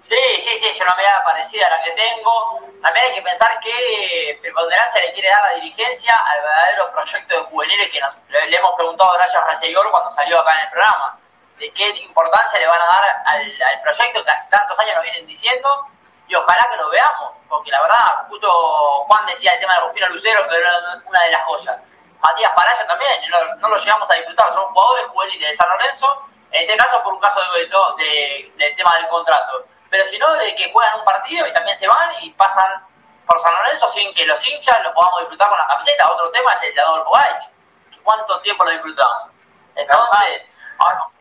Sí, sí, sí, es una mirada parecida a la que tengo. También hay que pensar que preponderancia le quiere dar la dirigencia al verdadero proyecto de juveniles que nos, le, hemos preguntado a Horacio Reseguor cuando salió acá en el programa. De qué importancia le van a dar al, proyecto que hace tantos años nos vienen diciendo y ojalá que lo veamos, porque la verdad, justo Juan decía el tema de Rufino Lucero, pero era una de las cosas. Matías Palacio también, no, no, lo llegamos a disfrutar, son jugadores juveniles de San Lorenzo, en este caso por un caso de, de, del tema del contrato pero si no, de que juegan un partido y también se van y pasan por San Lorenzo sin que los hinchas lo podamos disfrutar con la camiseta. Otro tema es el de Adolfo Gaich. ¿Cuánto tiempo lo disfrutamos? Entonces, bueno.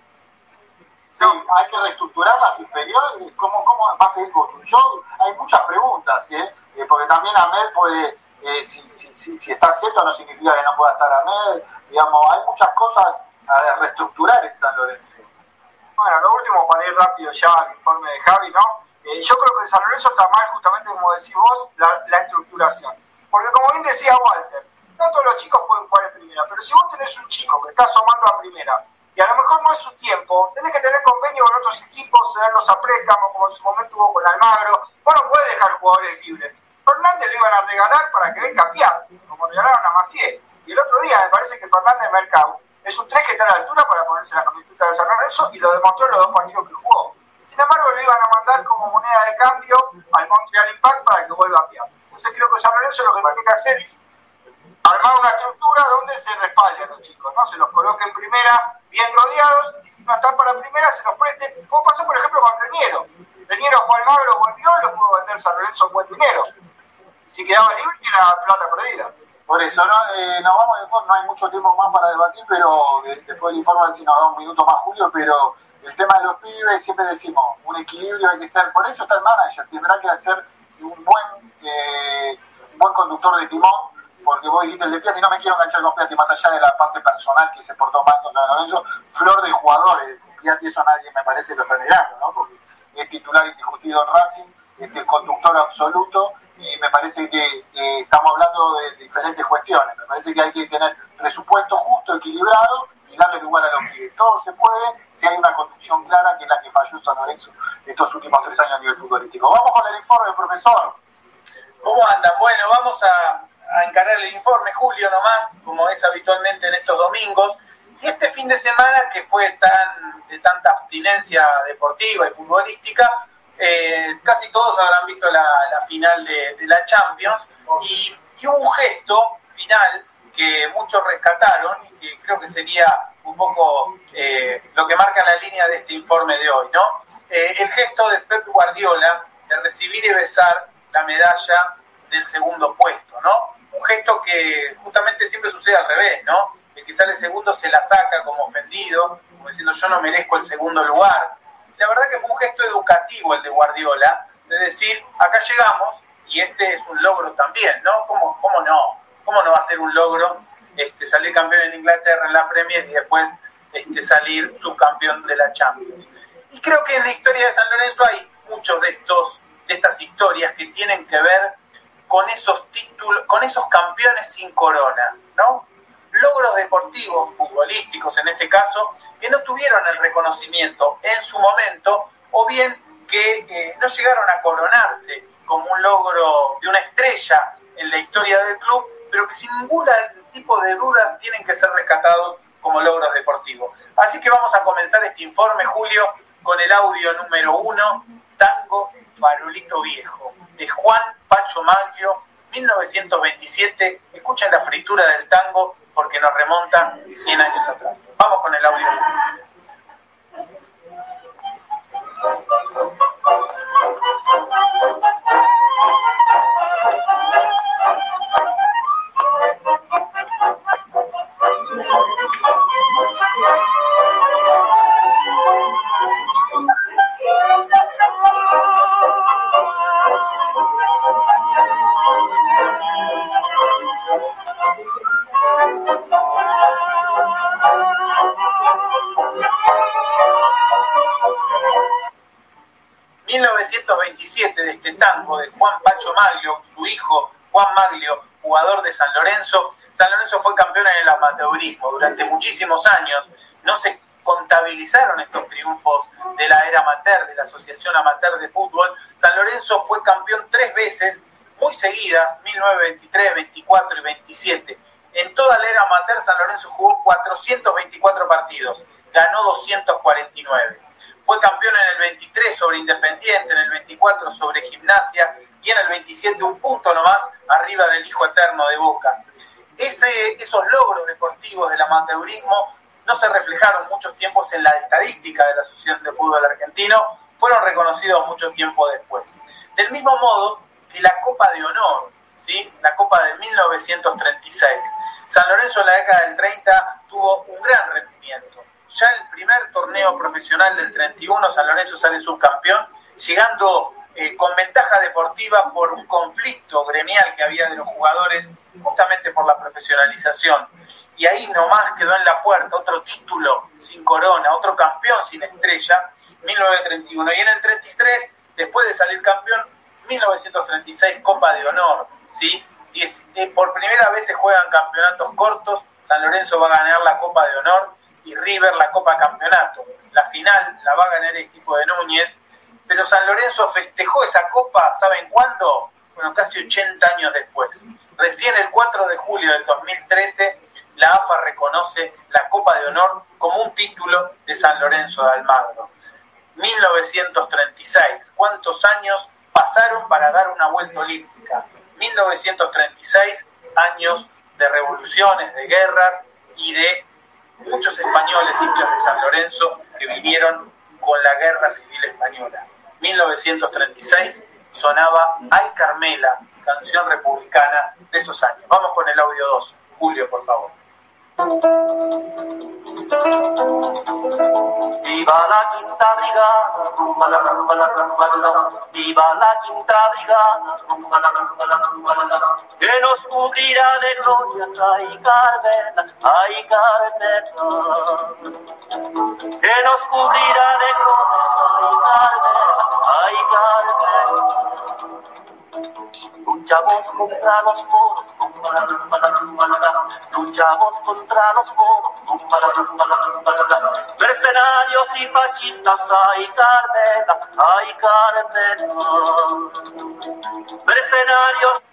Sí, hay que reestructurar las inferiores, ¿cómo, cómo va a seguir construyendo? Hay muchas preguntas, ¿eh? eh porque también Ahmed puede, eh, si, si, si, está cierto no significa que no pueda estar Ahmed, digamos, hay muchas cosas a reestructurar en San Lorenzo. Bueno, lo último para ir rápido ya al informe de Javi, ¿no? Eh, yo creo que San Lorenzo está mal, justamente como decís vos, la, la, estructuración. Porque como bien decía Walter, no todos los chicos pueden jugar en primera, pero si vos tenés un chico que está asomando a primera y a lo mejor no es su tiempo, tenés que tener convenio con otros equipos, cederlos a préstamo, como en su momento hubo con Almagro. Vos no puedes dejar jugadores libres. Fernández le iban a regalar para que venga cambiar, como regalaron a Macié. Y el otro día me parece que Fernández Mercado es un 3 que está a la altura para ponerse la camiseta de San Lorenzo y lo demostró los dos partidos que jugó. Sin embargo, le iban a mandar como moneda de cambio al Montreal Impact para que vuelva a piar. Entonces creo que San Lorenzo lo que tiene que hacer es armar una estructura donde se respalde a los chicos, ¿no? Se los coloque en primera bien rodeados y si no están para primera se los preste, como pasó por ejemplo con Reñero. Reñero Juan Magro volvió, lo pudo vender San Lorenzo en buen dinero. Si quedaba libre era plata perdida. Por eso, no, eh, nos vamos no hay mucho tiempo más para debatir, pero eh, después del informe si nos da un minuto más, Julio, pero el tema de los pibes, siempre decimos, un equilibrio hay que ser, por eso está el manager, tendrá que hacer un buen, eh, un buen conductor de timón, porque vos dijiste el de Piatti, no me quiero enganchar con Piatti, más allá de la parte personal que se portó mal con San Lorenzo, flor de jugadores, Piatti eso nadie me parece lo está negando, ¿no? porque es titular indiscutido en Racing, es el conductor absoluto, y me parece que estamos hablando de diferentes cuestiones. Me parece que hay que tener presupuesto justo, equilibrado y darle lugar a los pibes. Todo se puede si hay una conducción clara que es la que falló San Lorenzo estos últimos tres años a nivel futbolístico. Vamos con el informe, profesor. ¿Cómo andan? Bueno, vamos a, a encarar el informe, Julio, nomás, como es habitualmente en estos domingos. Y este fin de semana, que fue tan de tanta abstinencia deportiva y futbolística, eh, casi todos habrán visto la, final de, la Champions y, un gesto final que muchos rescataron y que creo que sería un poco eh, lo que marca la línea de este informe de hoy, ¿no? Eh, el gesto de Pep Guardiola de recibir y besar la medalla del segundo puesto, ¿no? Un gesto que justamente siempre sucede al revés, ¿no? El que sale segundo se la saca como ofendido, como diciendo yo no merezco el segundo lugar, la verdad que fue un gesto educativo el de Guardiola, de decir, acá llegamos y este es un logro también, ¿no? ¿Cómo, cómo no? ¿Cómo no va a ser un logro este, salir campeón en Inglaterra en la Premier y después este, salir subcampeón de la Champions? Y creo que en la historia de San Lorenzo hay muchos de estos de estas historias que tienen que ver con esos títulos, con esos campeones sin corona, ¿no? Logros deportivos, futbolísticos en este caso, que no tuvieron el reconocimiento en su momento o bien que eh, no llegaron a coronarse como un logro de una estrella en la historia del club, pero que sin ningún tipo de duda tienen que ser rescatados como logros deportivos. Así que vamos a comenzar este informe, Julio, con el audio número uno Tango Farolito Viejo, de Juan Pacho Maglio, 1927. Escuchen la fritura del tango porque nos remonta 100 años atrás. Vamos con el audio. 1927 de este tango de Juan Pacho Maglio, su hijo Juan Maglio, jugador de San Lorenzo. San Lorenzo fue campeón en el amateurismo durante muchísimos años. No se contabilizaron estos triunfos de la era amateur, de la Asociación Amateur de Fútbol. San Lorenzo fue campeón tres veces, muy seguidas, 1923, 24 y 27. En toda la era amateur, San Lorenzo jugó 424 partidos, ganó 249. Fue campeón en el 23 sobre Independiente, en el 24 sobre Gimnasia y en el 27 un punto nomás arriba del hijo eterno de Boca. Esos logros deportivos del amateurismo no se reflejaron muchos tiempos en la estadística de la Asociación de Fútbol Argentino, fueron reconocidos mucho tiempo después. Del mismo modo que la Copa de Honor, ¿sí? la Copa de 1936. San Lorenzo en la década del 30 tuvo un gran rendimiento ya el primer torneo profesional del 31, San Lorenzo sale subcampeón, llegando eh, con ventaja deportiva por un conflicto gremial que había de los jugadores, justamente por la profesionalización. Y ahí nomás quedó en la puerta otro título sin corona, otro campeón sin estrella, 1931. Y en el 33, después de salir campeón, 1936, Copa de Honor, ¿sí? Eh, por primera vez se juegan campeonatos cortos, San Lorenzo va a ganar la Copa de Honor y River la Copa Campeonato. La final la va a ganar el equipo de Núñez, pero San Lorenzo festejó esa copa, ¿saben cuándo? Bueno, casi 80 años después. Recién el 4 de julio del 2013, la AFA reconoce la Copa de Honor como un título de San Lorenzo de Almagro. 1936, ¿cuántos años pasaron para dar una vuelta olímpica? 1936, años de revoluciones, de guerras y de muchos españoles hinchas de San Lorenzo que vinieron con la guerra civil española. 1936 sonaba Ay Carmela, canción republicana de esos años. Vamos con el audio 2. Julio, por favor. Viva la quinta brigada, rumba la rumba la rumba la Viva la quinta brigada, rumba la rumba la rumba Que nos cubrirá de gloria, ay Carmela, ay Carmela. Que nos cubrirá de gloria, ay Carmela, ay Carmela. Luchamos contra los moros, luchamos contra los moros, mercenarios y fascistas, ay Carmela, ay Carmela, mercenarios.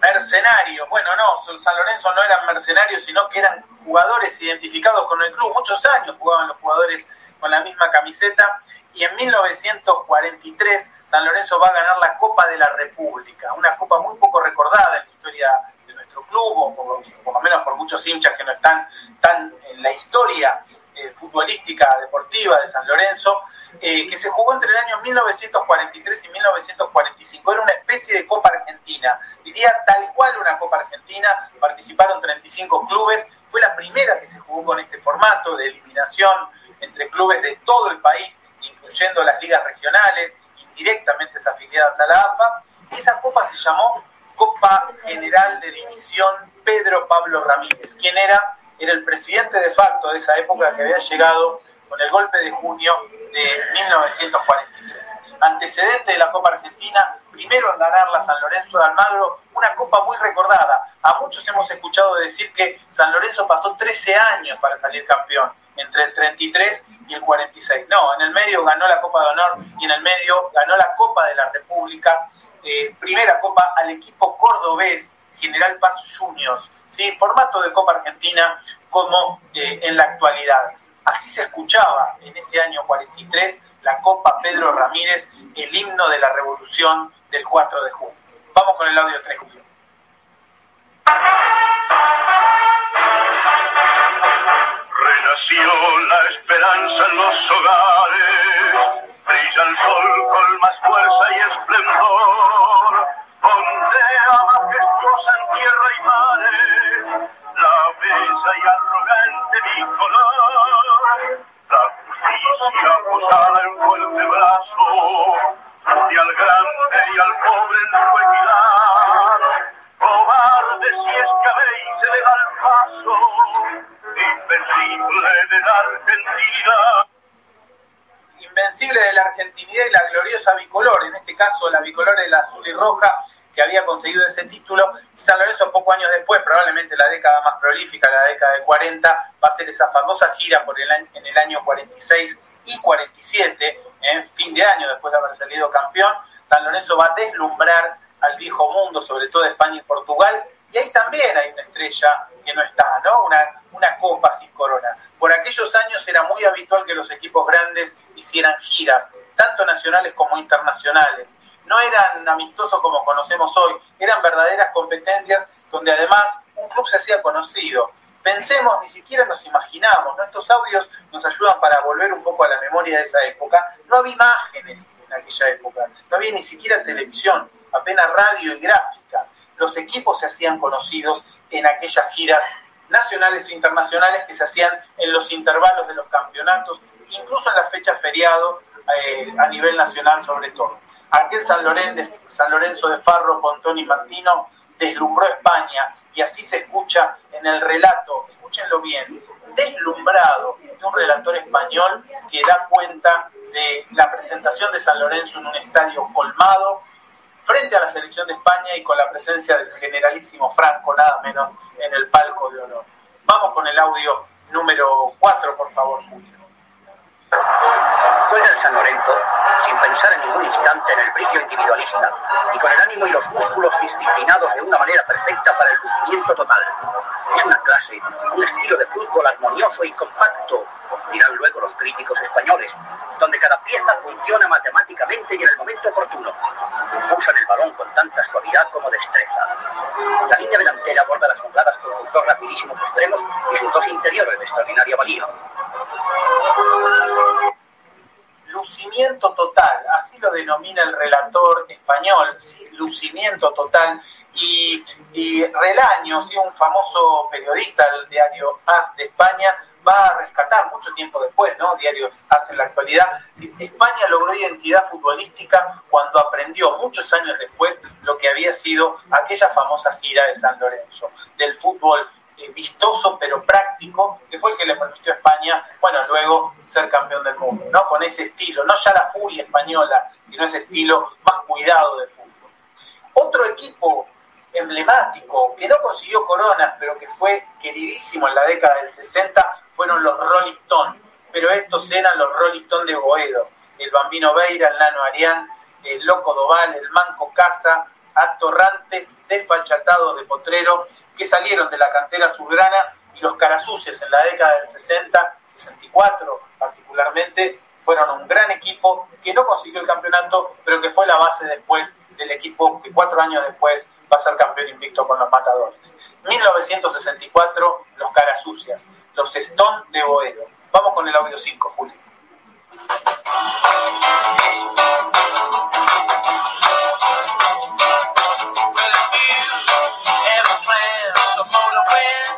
Mercenarios, bueno, no, San Lorenzo no eran mercenarios, sino que eran jugadores identificados con el club. Muchos años jugaban los jugadores con la misma camiseta. Y en 1943 San Lorenzo va a ganar la Copa de la República, una copa muy poco recordada en la historia de nuestro club, o por, lo menos por muchos hinchas que no están tan en la historia eh, futbolística deportiva de San Lorenzo, eh, que se jugó entre el año 1943 y 1945. Era una especie de Copa Argentina, diría tal cual una Copa Argentina, participaron 35 clubes, fue la primera que se jugó con este formato de eliminación entre clubes de todo el país, incluyendo las ligas regionales, directamente afiliadas a la AFA. Esa copa se llamó Copa General de División Pedro Pablo Ramírez. ¿Quién era? Era el presidente de facto de esa época que había llegado con el golpe de junio de 1943. Antecedente de la Copa Argentina, primero en ganarla San Lorenzo de Almagro, una copa muy recordada. A muchos hemos escuchado decir que San Lorenzo pasó 13 años para salir campeón entre el 33 y el 46. No, en el medio ganó la Copa de Honor y en el medio ganó la Copa de la República, eh, primera Copa al equipo cordobés General Paz Juniors, ¿sí? formato de Copa Argentina como eh, en la actualidad. Así se escuchaba en ese año 43 la Copa Pedro Ramírez, el himno de la revolución del 4 de junio. Vamos con el audio 3, Julio. La esperanza en los hogares, brilla el sol con más fuerza y esplendor, ondea majestuosa en tierra y mares, la bella y arrogante bicolor, la justicia posada en fuerte brazo, y al grande y al pobre en su equidad, el invencible de la Argentina. Invencible de la argentinidad y la gloriosa bicolor, en este caso la bicolor es la azul y roja, que había conseguido ese título, y San Lorenzo pocos años después, probablemente la década más prolífica, la década de 40, va a hacer esa famosa gira por el en el año 46 y 47, en fin de año después de haber salido campeón, San Lorenzo va a deslumbrar al viejo mundo, sobre todo España y Portugal, y ahí también hay una estrella que no está, ¿no? Una, una copa sin corona. Por aquellos años era muy habitual que los equipos grandes hicieran giras, tanto nacionales como internacionales. No eran amistosos como conocemos hoy, eran verdaderas competencias donde además un club se hacía conocido. Pensemos, ni siquiera nos imaginamos, ¿no? estos audios nos ayudan para volver un poco a la memoria de esa época. No había imágenes en aquella época, no había ni siquiera televisión, apenas radio y gráfica. Los equipos se hacían conocidos en aquellas giras nacionales e internacionales que se hacían en los intervalos de los campeonatos, incluso en las fechas feriado eh, a nivel nacional sobre todo. Aquel San Lorenzo, San Lorenzo de Farro, Pontón y Martino deslumbró España y así se escucha en el relato, escúchenlo bien, deslumbrado de un relator español que da cuenta de la presentación de San Lorenzo en un estadio colmado frente a la selección de España y con la presencia del generalísimo Franco, nada menos, en el palco de honor. Vamos con el audio número 4, por favor, Julio. El San Lorenzo sin pensar en ningún instante en el brillo individualista y con el ánimo y los músculos disciplinados de una manera perfecta para el lucimiento total. Es una clase, un estilo de fútbol armonioso y compacto, dirán luego los críticos españoles, donde cada pieza funciona matemáticamente y en el momento oportuno. Usan el balón con tanta suavidad como destreza. La línea delantera aborda las jugadas con sus dos rapidísimos extremos y sus dos interiores de extraordinaria valía. Lucimiento total, así lo denomina el relator español, lucimiento total, y, y Relaño, ¿sí? un famoso periodista del diario AS de España, va a rescatar mucho tiempo después, ¿no? Diario AS en la actualidad. España logró identidad futbolística cuando aprendió muchos años después lo que había sido aquella famosa gira de San Lorenzo, del fútbol eh, vistoso pero práctico, que fue el que le permitió a España, bueno, luego ser campeón del mundo, ¿no? Con ese estilo, no ya la furia española, sino ese estilo más cuidado de fútbol. Otro equipo emblemático que no consiguió coronas, pero que fue queridísimo en la década del 60, fueron los Rolling Stones, pero estos eran los Rolling Stones de Boedo, el Bambino Beira, el Nano Arián, el Loco Doval, el Manco Casa, atorrantes desfachatados de Potrero que salieron de la cantera azulgrana y los carasucias en la década del 60, 64 particularmente, fueron un gran equipo que no consiguió el campeonato, pero que fue la base después del equipo que cuatro años después va a ser campeón invicto con los matadores. 1964, los carasucias, los Stone de Boedo. Vamos con el audio 5, Julio. Yeah.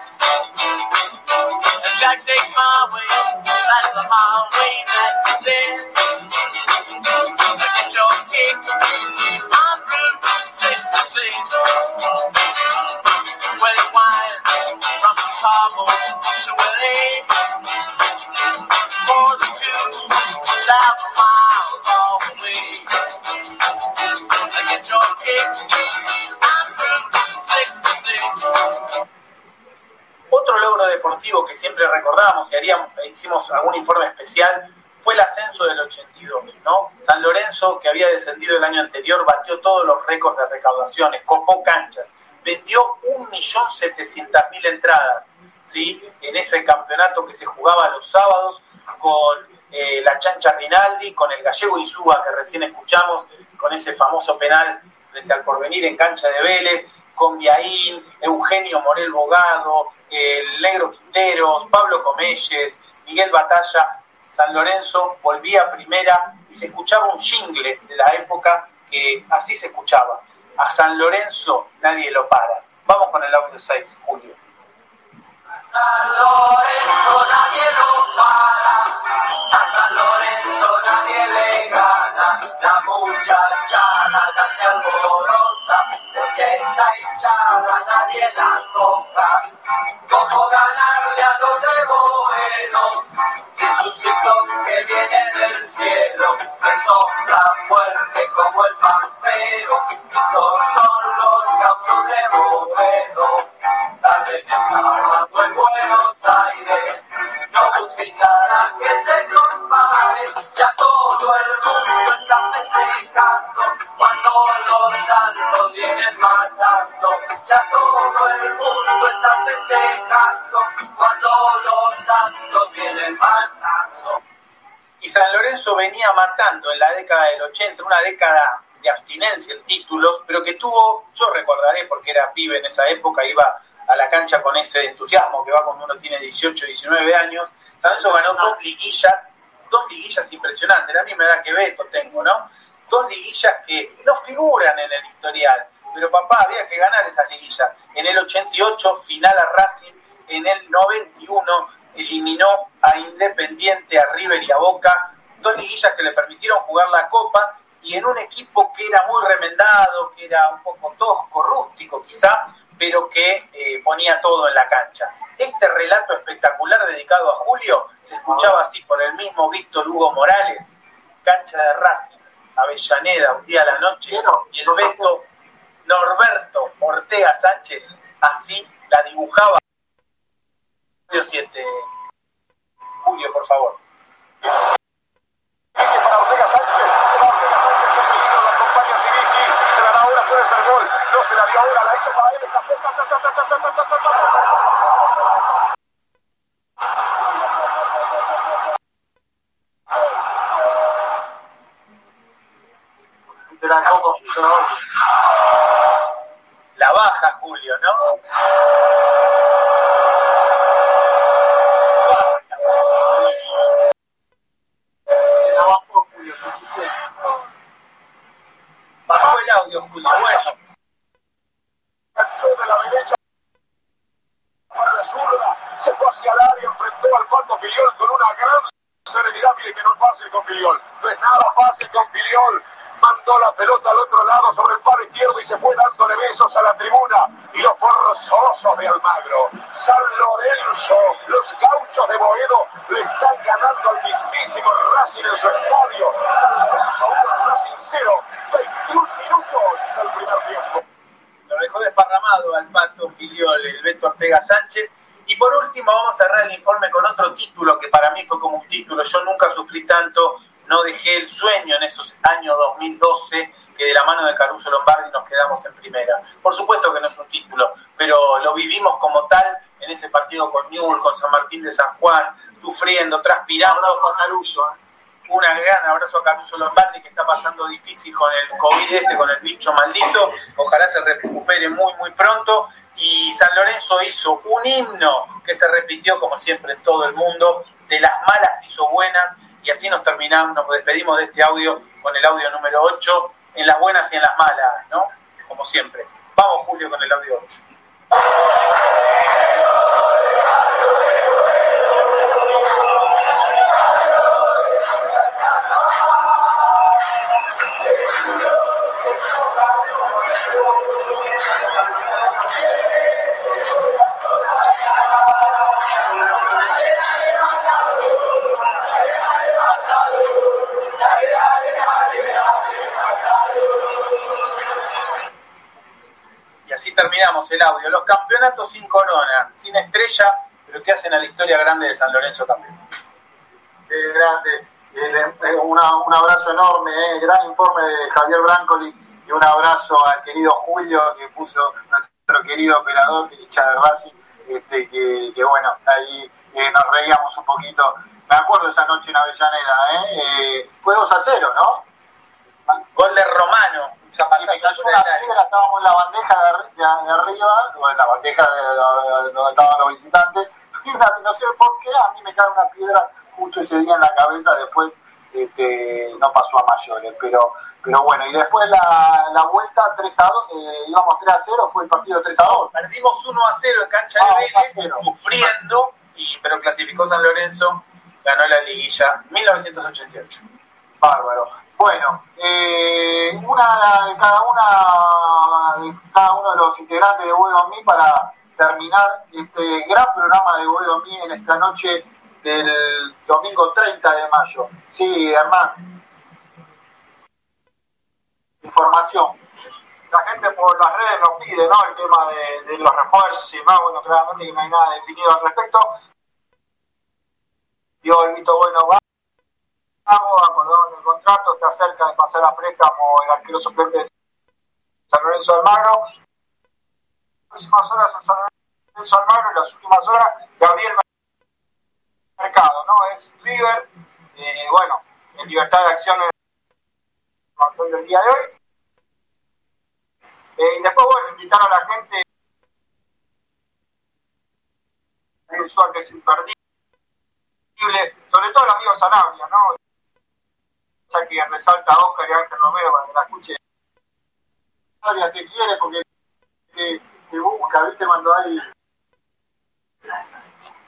Recordamos y hicimos algún informe especial fue el ascenso del 82, ¿no? San Lorenzo, que había descendido el año anterior, batió todos los récords de recaudaciones, copó canchas, vendió 1.700.000 entradas, ¿sí? En ese campeonato que se jugaba los sábados con eh, la chancha Rinaldi, con el gallego Insúa que recién escuchamos, con ese famoso penal frente al porvenir en cancha de Vélez, con Viaín, Eugenio Morel Bogado, el Negro Comelles, Miguel Batalla, San Lorenzo volvía primera y se escuchaba un jingle de la época que así se escuchaba. A San Lorenzo nadie lo para. Vamos con el audio 6, esa época, iba a la cancha con ese entusiasmo que va cuando uno tiene 18, 19 años. San Lorenzo ganó dos liguillas, dos liguillas impresionantes, la misma edad que Beto tengo, ¿no? Dos liguillas que no figuran en el historial, pero papá, había que ganar esas liguillas. En el 88, final a Racing, en el 91 eliminó a Independiente, a River y a Boca, dos liguillas que le permitieron jugar la Copa y en un equipo que era muy remendado, que era un poco tosco, rústico quizá, pero que eh, ponía todo en la cancha. Este relato espectacular dedicado a Julio se escuchaba así por el mismo Víctor Hugo Morales, cancha de Racing, Avellaneda, un día a la noche, De San Juan, sufriendo, transpirando. Un gran abrazo a Caruso Lombardi que está pasando difícil con el COVID este, con el bicho maldito. Ojalá se recupere muy, muy pronto. Y San Lorenzo hizo un himno que se repitió, como siempre, en todo el mundo. De las malas hizo buenas. Y así nos terminamos, nos despedimos de este audio con el audio número 8. Campeonatos sin corona, sin estrella, pero que hacen a la historia grande de San Lorenzo también. Grande. Eh, una- un abrazo enorme, eh, gran informe de Javier Brancoli y un abrazo al querido Julio que puso nuestro querido operador, de Racing, este, que, que bueno, ahí eh, nos reíamos un poquito Me acuerdo esa noche en Avellaneda, ¿eh? eh fue 2 a 0, ¿no? Gol de Romano. Zapatazo una piedra, estábamos en la bandeja de, arriba, o en la bandeja de, de, donde estaban los visitantes, y una, no sé por qué, a mí me cae una piedra justo ese día en la cabeza, después este, no pasó a mayores, pero pero bueno, y después la, la vuelta 3 a 2, eh, íbamos 3 a 0, fue el partido 3 a 2. Perdimos 1 a 0 en cancha de Vélez, sufriendo, y, pero clasificó San Lorenzo, ganó la liguilla 1988. Bárbaro. Bueno, eh, una de cada una de cada uno de los integrantes de Boedo Mí para terminar este gran programa de Boedo Mí en esta noche del domingo 30 de mayo. Sí, Hernán información. La gente por las redes nos pide ¿no? el tema de, los refuerzos y demás, bueno, claramente que no hay nada definido al respecto. Dio el visto bueno, va, acordaron el contrato, está cerca de pasar a préstamo el arquero suplente de San Lorenzo Almagro. Las últimas horas San Lorenzo Almagro y las últimas horas Gabriel Mercado, ¿no? Es River, eh, bueno, en libertad de acciones del día de hoy. Eh, y después, bueno, invitar a la gente que es imperdible, sobre todo el amigo Sanabria, ¿no? Ya que resalta a Oscar y Ángel Romero para que la escuche. Te quiere porque te, te busca, ¿viste? Cuando hay.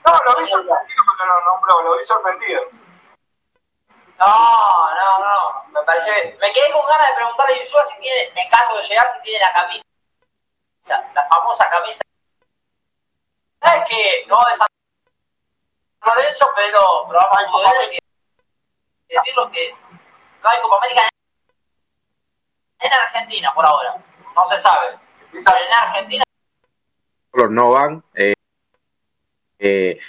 No, lo vi sorprendido cuando lo nombró, lo vi sorprendido. No, no, no. Me parece. Me quedé con ganas de preguntarle a Yusua si tiene, en caso de llegar, si tiene la camisa. La famosa camisa. Es que no es de eso, pero, pero vamos a poder decirlo que no hay Copa América en Argentina por ahora. No se sabe. En Argentina. No van. Eh, eh,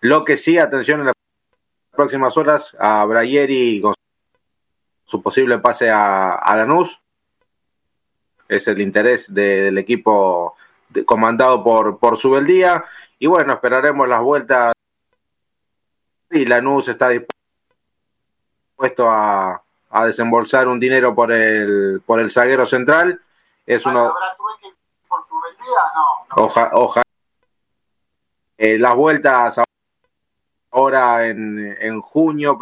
lo que sí, atención en la próximas horas a Brayeri con su posible pase a, a Lanús. Es el interés de, del equipo de, comandado por, por Subeldía. Y bueno, esperaremos las vueltas. Y Lanús está dispuesto a, a desembolsar un dinero por el, por el zaguero central. Es uno. ¿Por Subeldía? No. no. Ojalá. Oja, eh, las vueltas ahora en, en junio,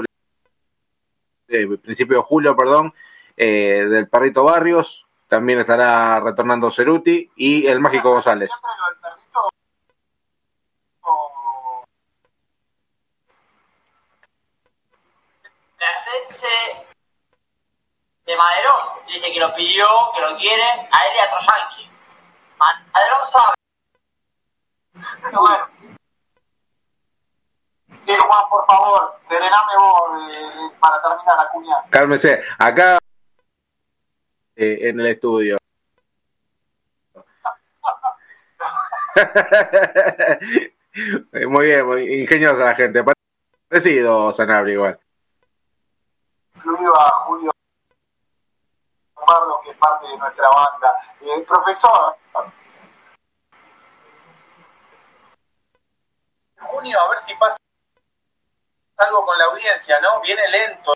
eh, principio de julio, perdón, eh, del Perrito Barrios. También estará retornando Ceruti y el Mágico González Maderón dice que lo pidió, que lo quiere, a él y a sabe. Bueno. Sí, Juan, por favor, serename vos eh, para terminar la cuña. Cálmese, acá eh, en el estudio. muy bien, muy ingeniosa la gente. Parecido Sanabria igual. Incluido a Julio Pardo, que es parte de nuestra banda. Eh, profesor. Junio, a ver si pasa algo con la audiencia, ¿no? Viene lento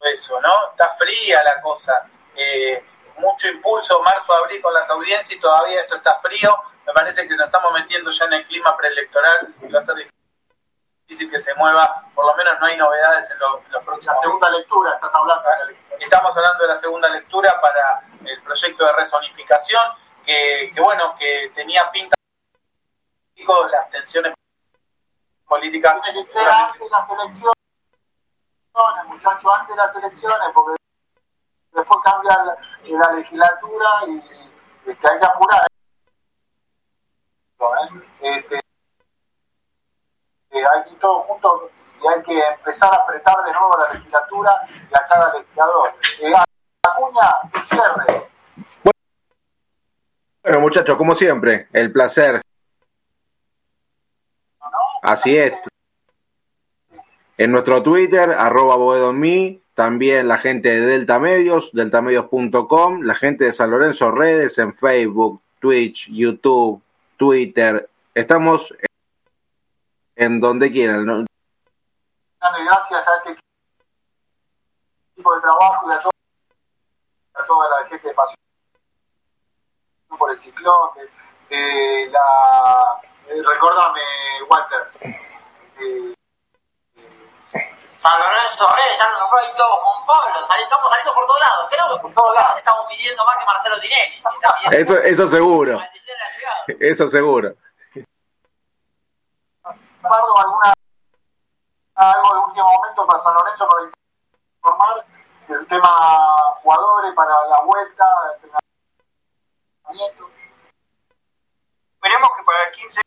eso, ¿no? Está fría la cosa. Eh, mucho impulso, marzo, abril con las audiencias y todavía esto está frío. Me parece que nos estamos metiendo ya en el clima preelectoral y va a ser que se mueva. Por lo menos no hay novedades en, lo, en los próximos. La segunda lectura, estás hablando. Estamos hablando de la segunda lectura para el proyecto de resonificación, que, que bueno, que tenía pinta las tensiones políticas. Tiene que ser antes de las elecciones, muchachos, antes de las elecciones, porque después cambia la, la legislatura y, y que hay que apurar. Este, eh, hay que todos juntos y hay que empezar a apretar de nuevo a la legislatura y a cada legislador. Eh, Acuña, tu cierre. Bueno, muchachos, como siempre, el placer Así es. En nuestro Twitter, arroba boedonmi, también la gente de Delta Medios, deltamedios.com, la gente de San Lorenzo Redes en Facebook, Twitch, YouTube, Twitter. Estamos en donde quieran. ¿no? gracias a este equipo de trabajo y a, todo, a toda la gente de pasión por el ciclón, de, de la... eh, recordame, Walter. eh, San Lorenzo Reyes, ya nos nombró ahí todo Juan Pablo, sali- estamos saliendo por todos lados, creo que por todos lados estamos pidiendo más que Marcelo Tinelli. Eso, eso seguro. Eso seguro. Pardo, ¿alguna, algo de último momento para San Lorenzo para informar el tema jugadores para la vuelta, el entrenamiento? Esperemos que para el 15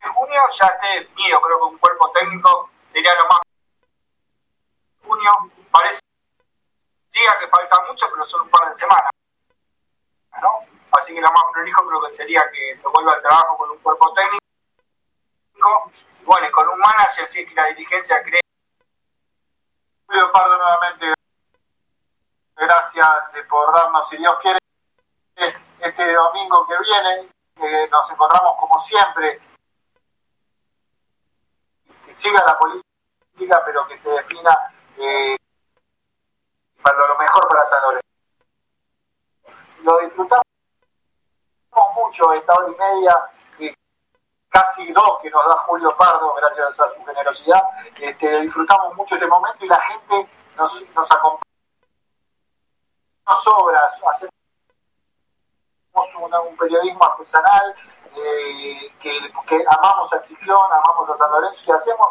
de junio ya esté definido, creo que un cuerpo técnico sería lo más junio, parece diga que falta mucho, pero son un par de semanas. Así que lo más prolijo creo que sería que se vuelva al trabajo con un cuerpo técnico y bueno, y con un manager es que la dirigencia cree. Julio Pardo nuevamente, gracias eh, por darnos, si Dios quiere, este domingo que viene, eh, nos encontramos como siempre, que siga la política, pero que se defina eh, para lo mejor para San Lorenzo. Lo disfrutamos mucho esta hora y media, casi dos que nos da Julio Pardo, gracias a su generosidad. Este, disfrutamos mucho este momento y la gente nos, nos acompaña. Hacemos un periodismo artesanal, eh, que, amamos a Ciclón, amamos a San Lorenzo y hacemos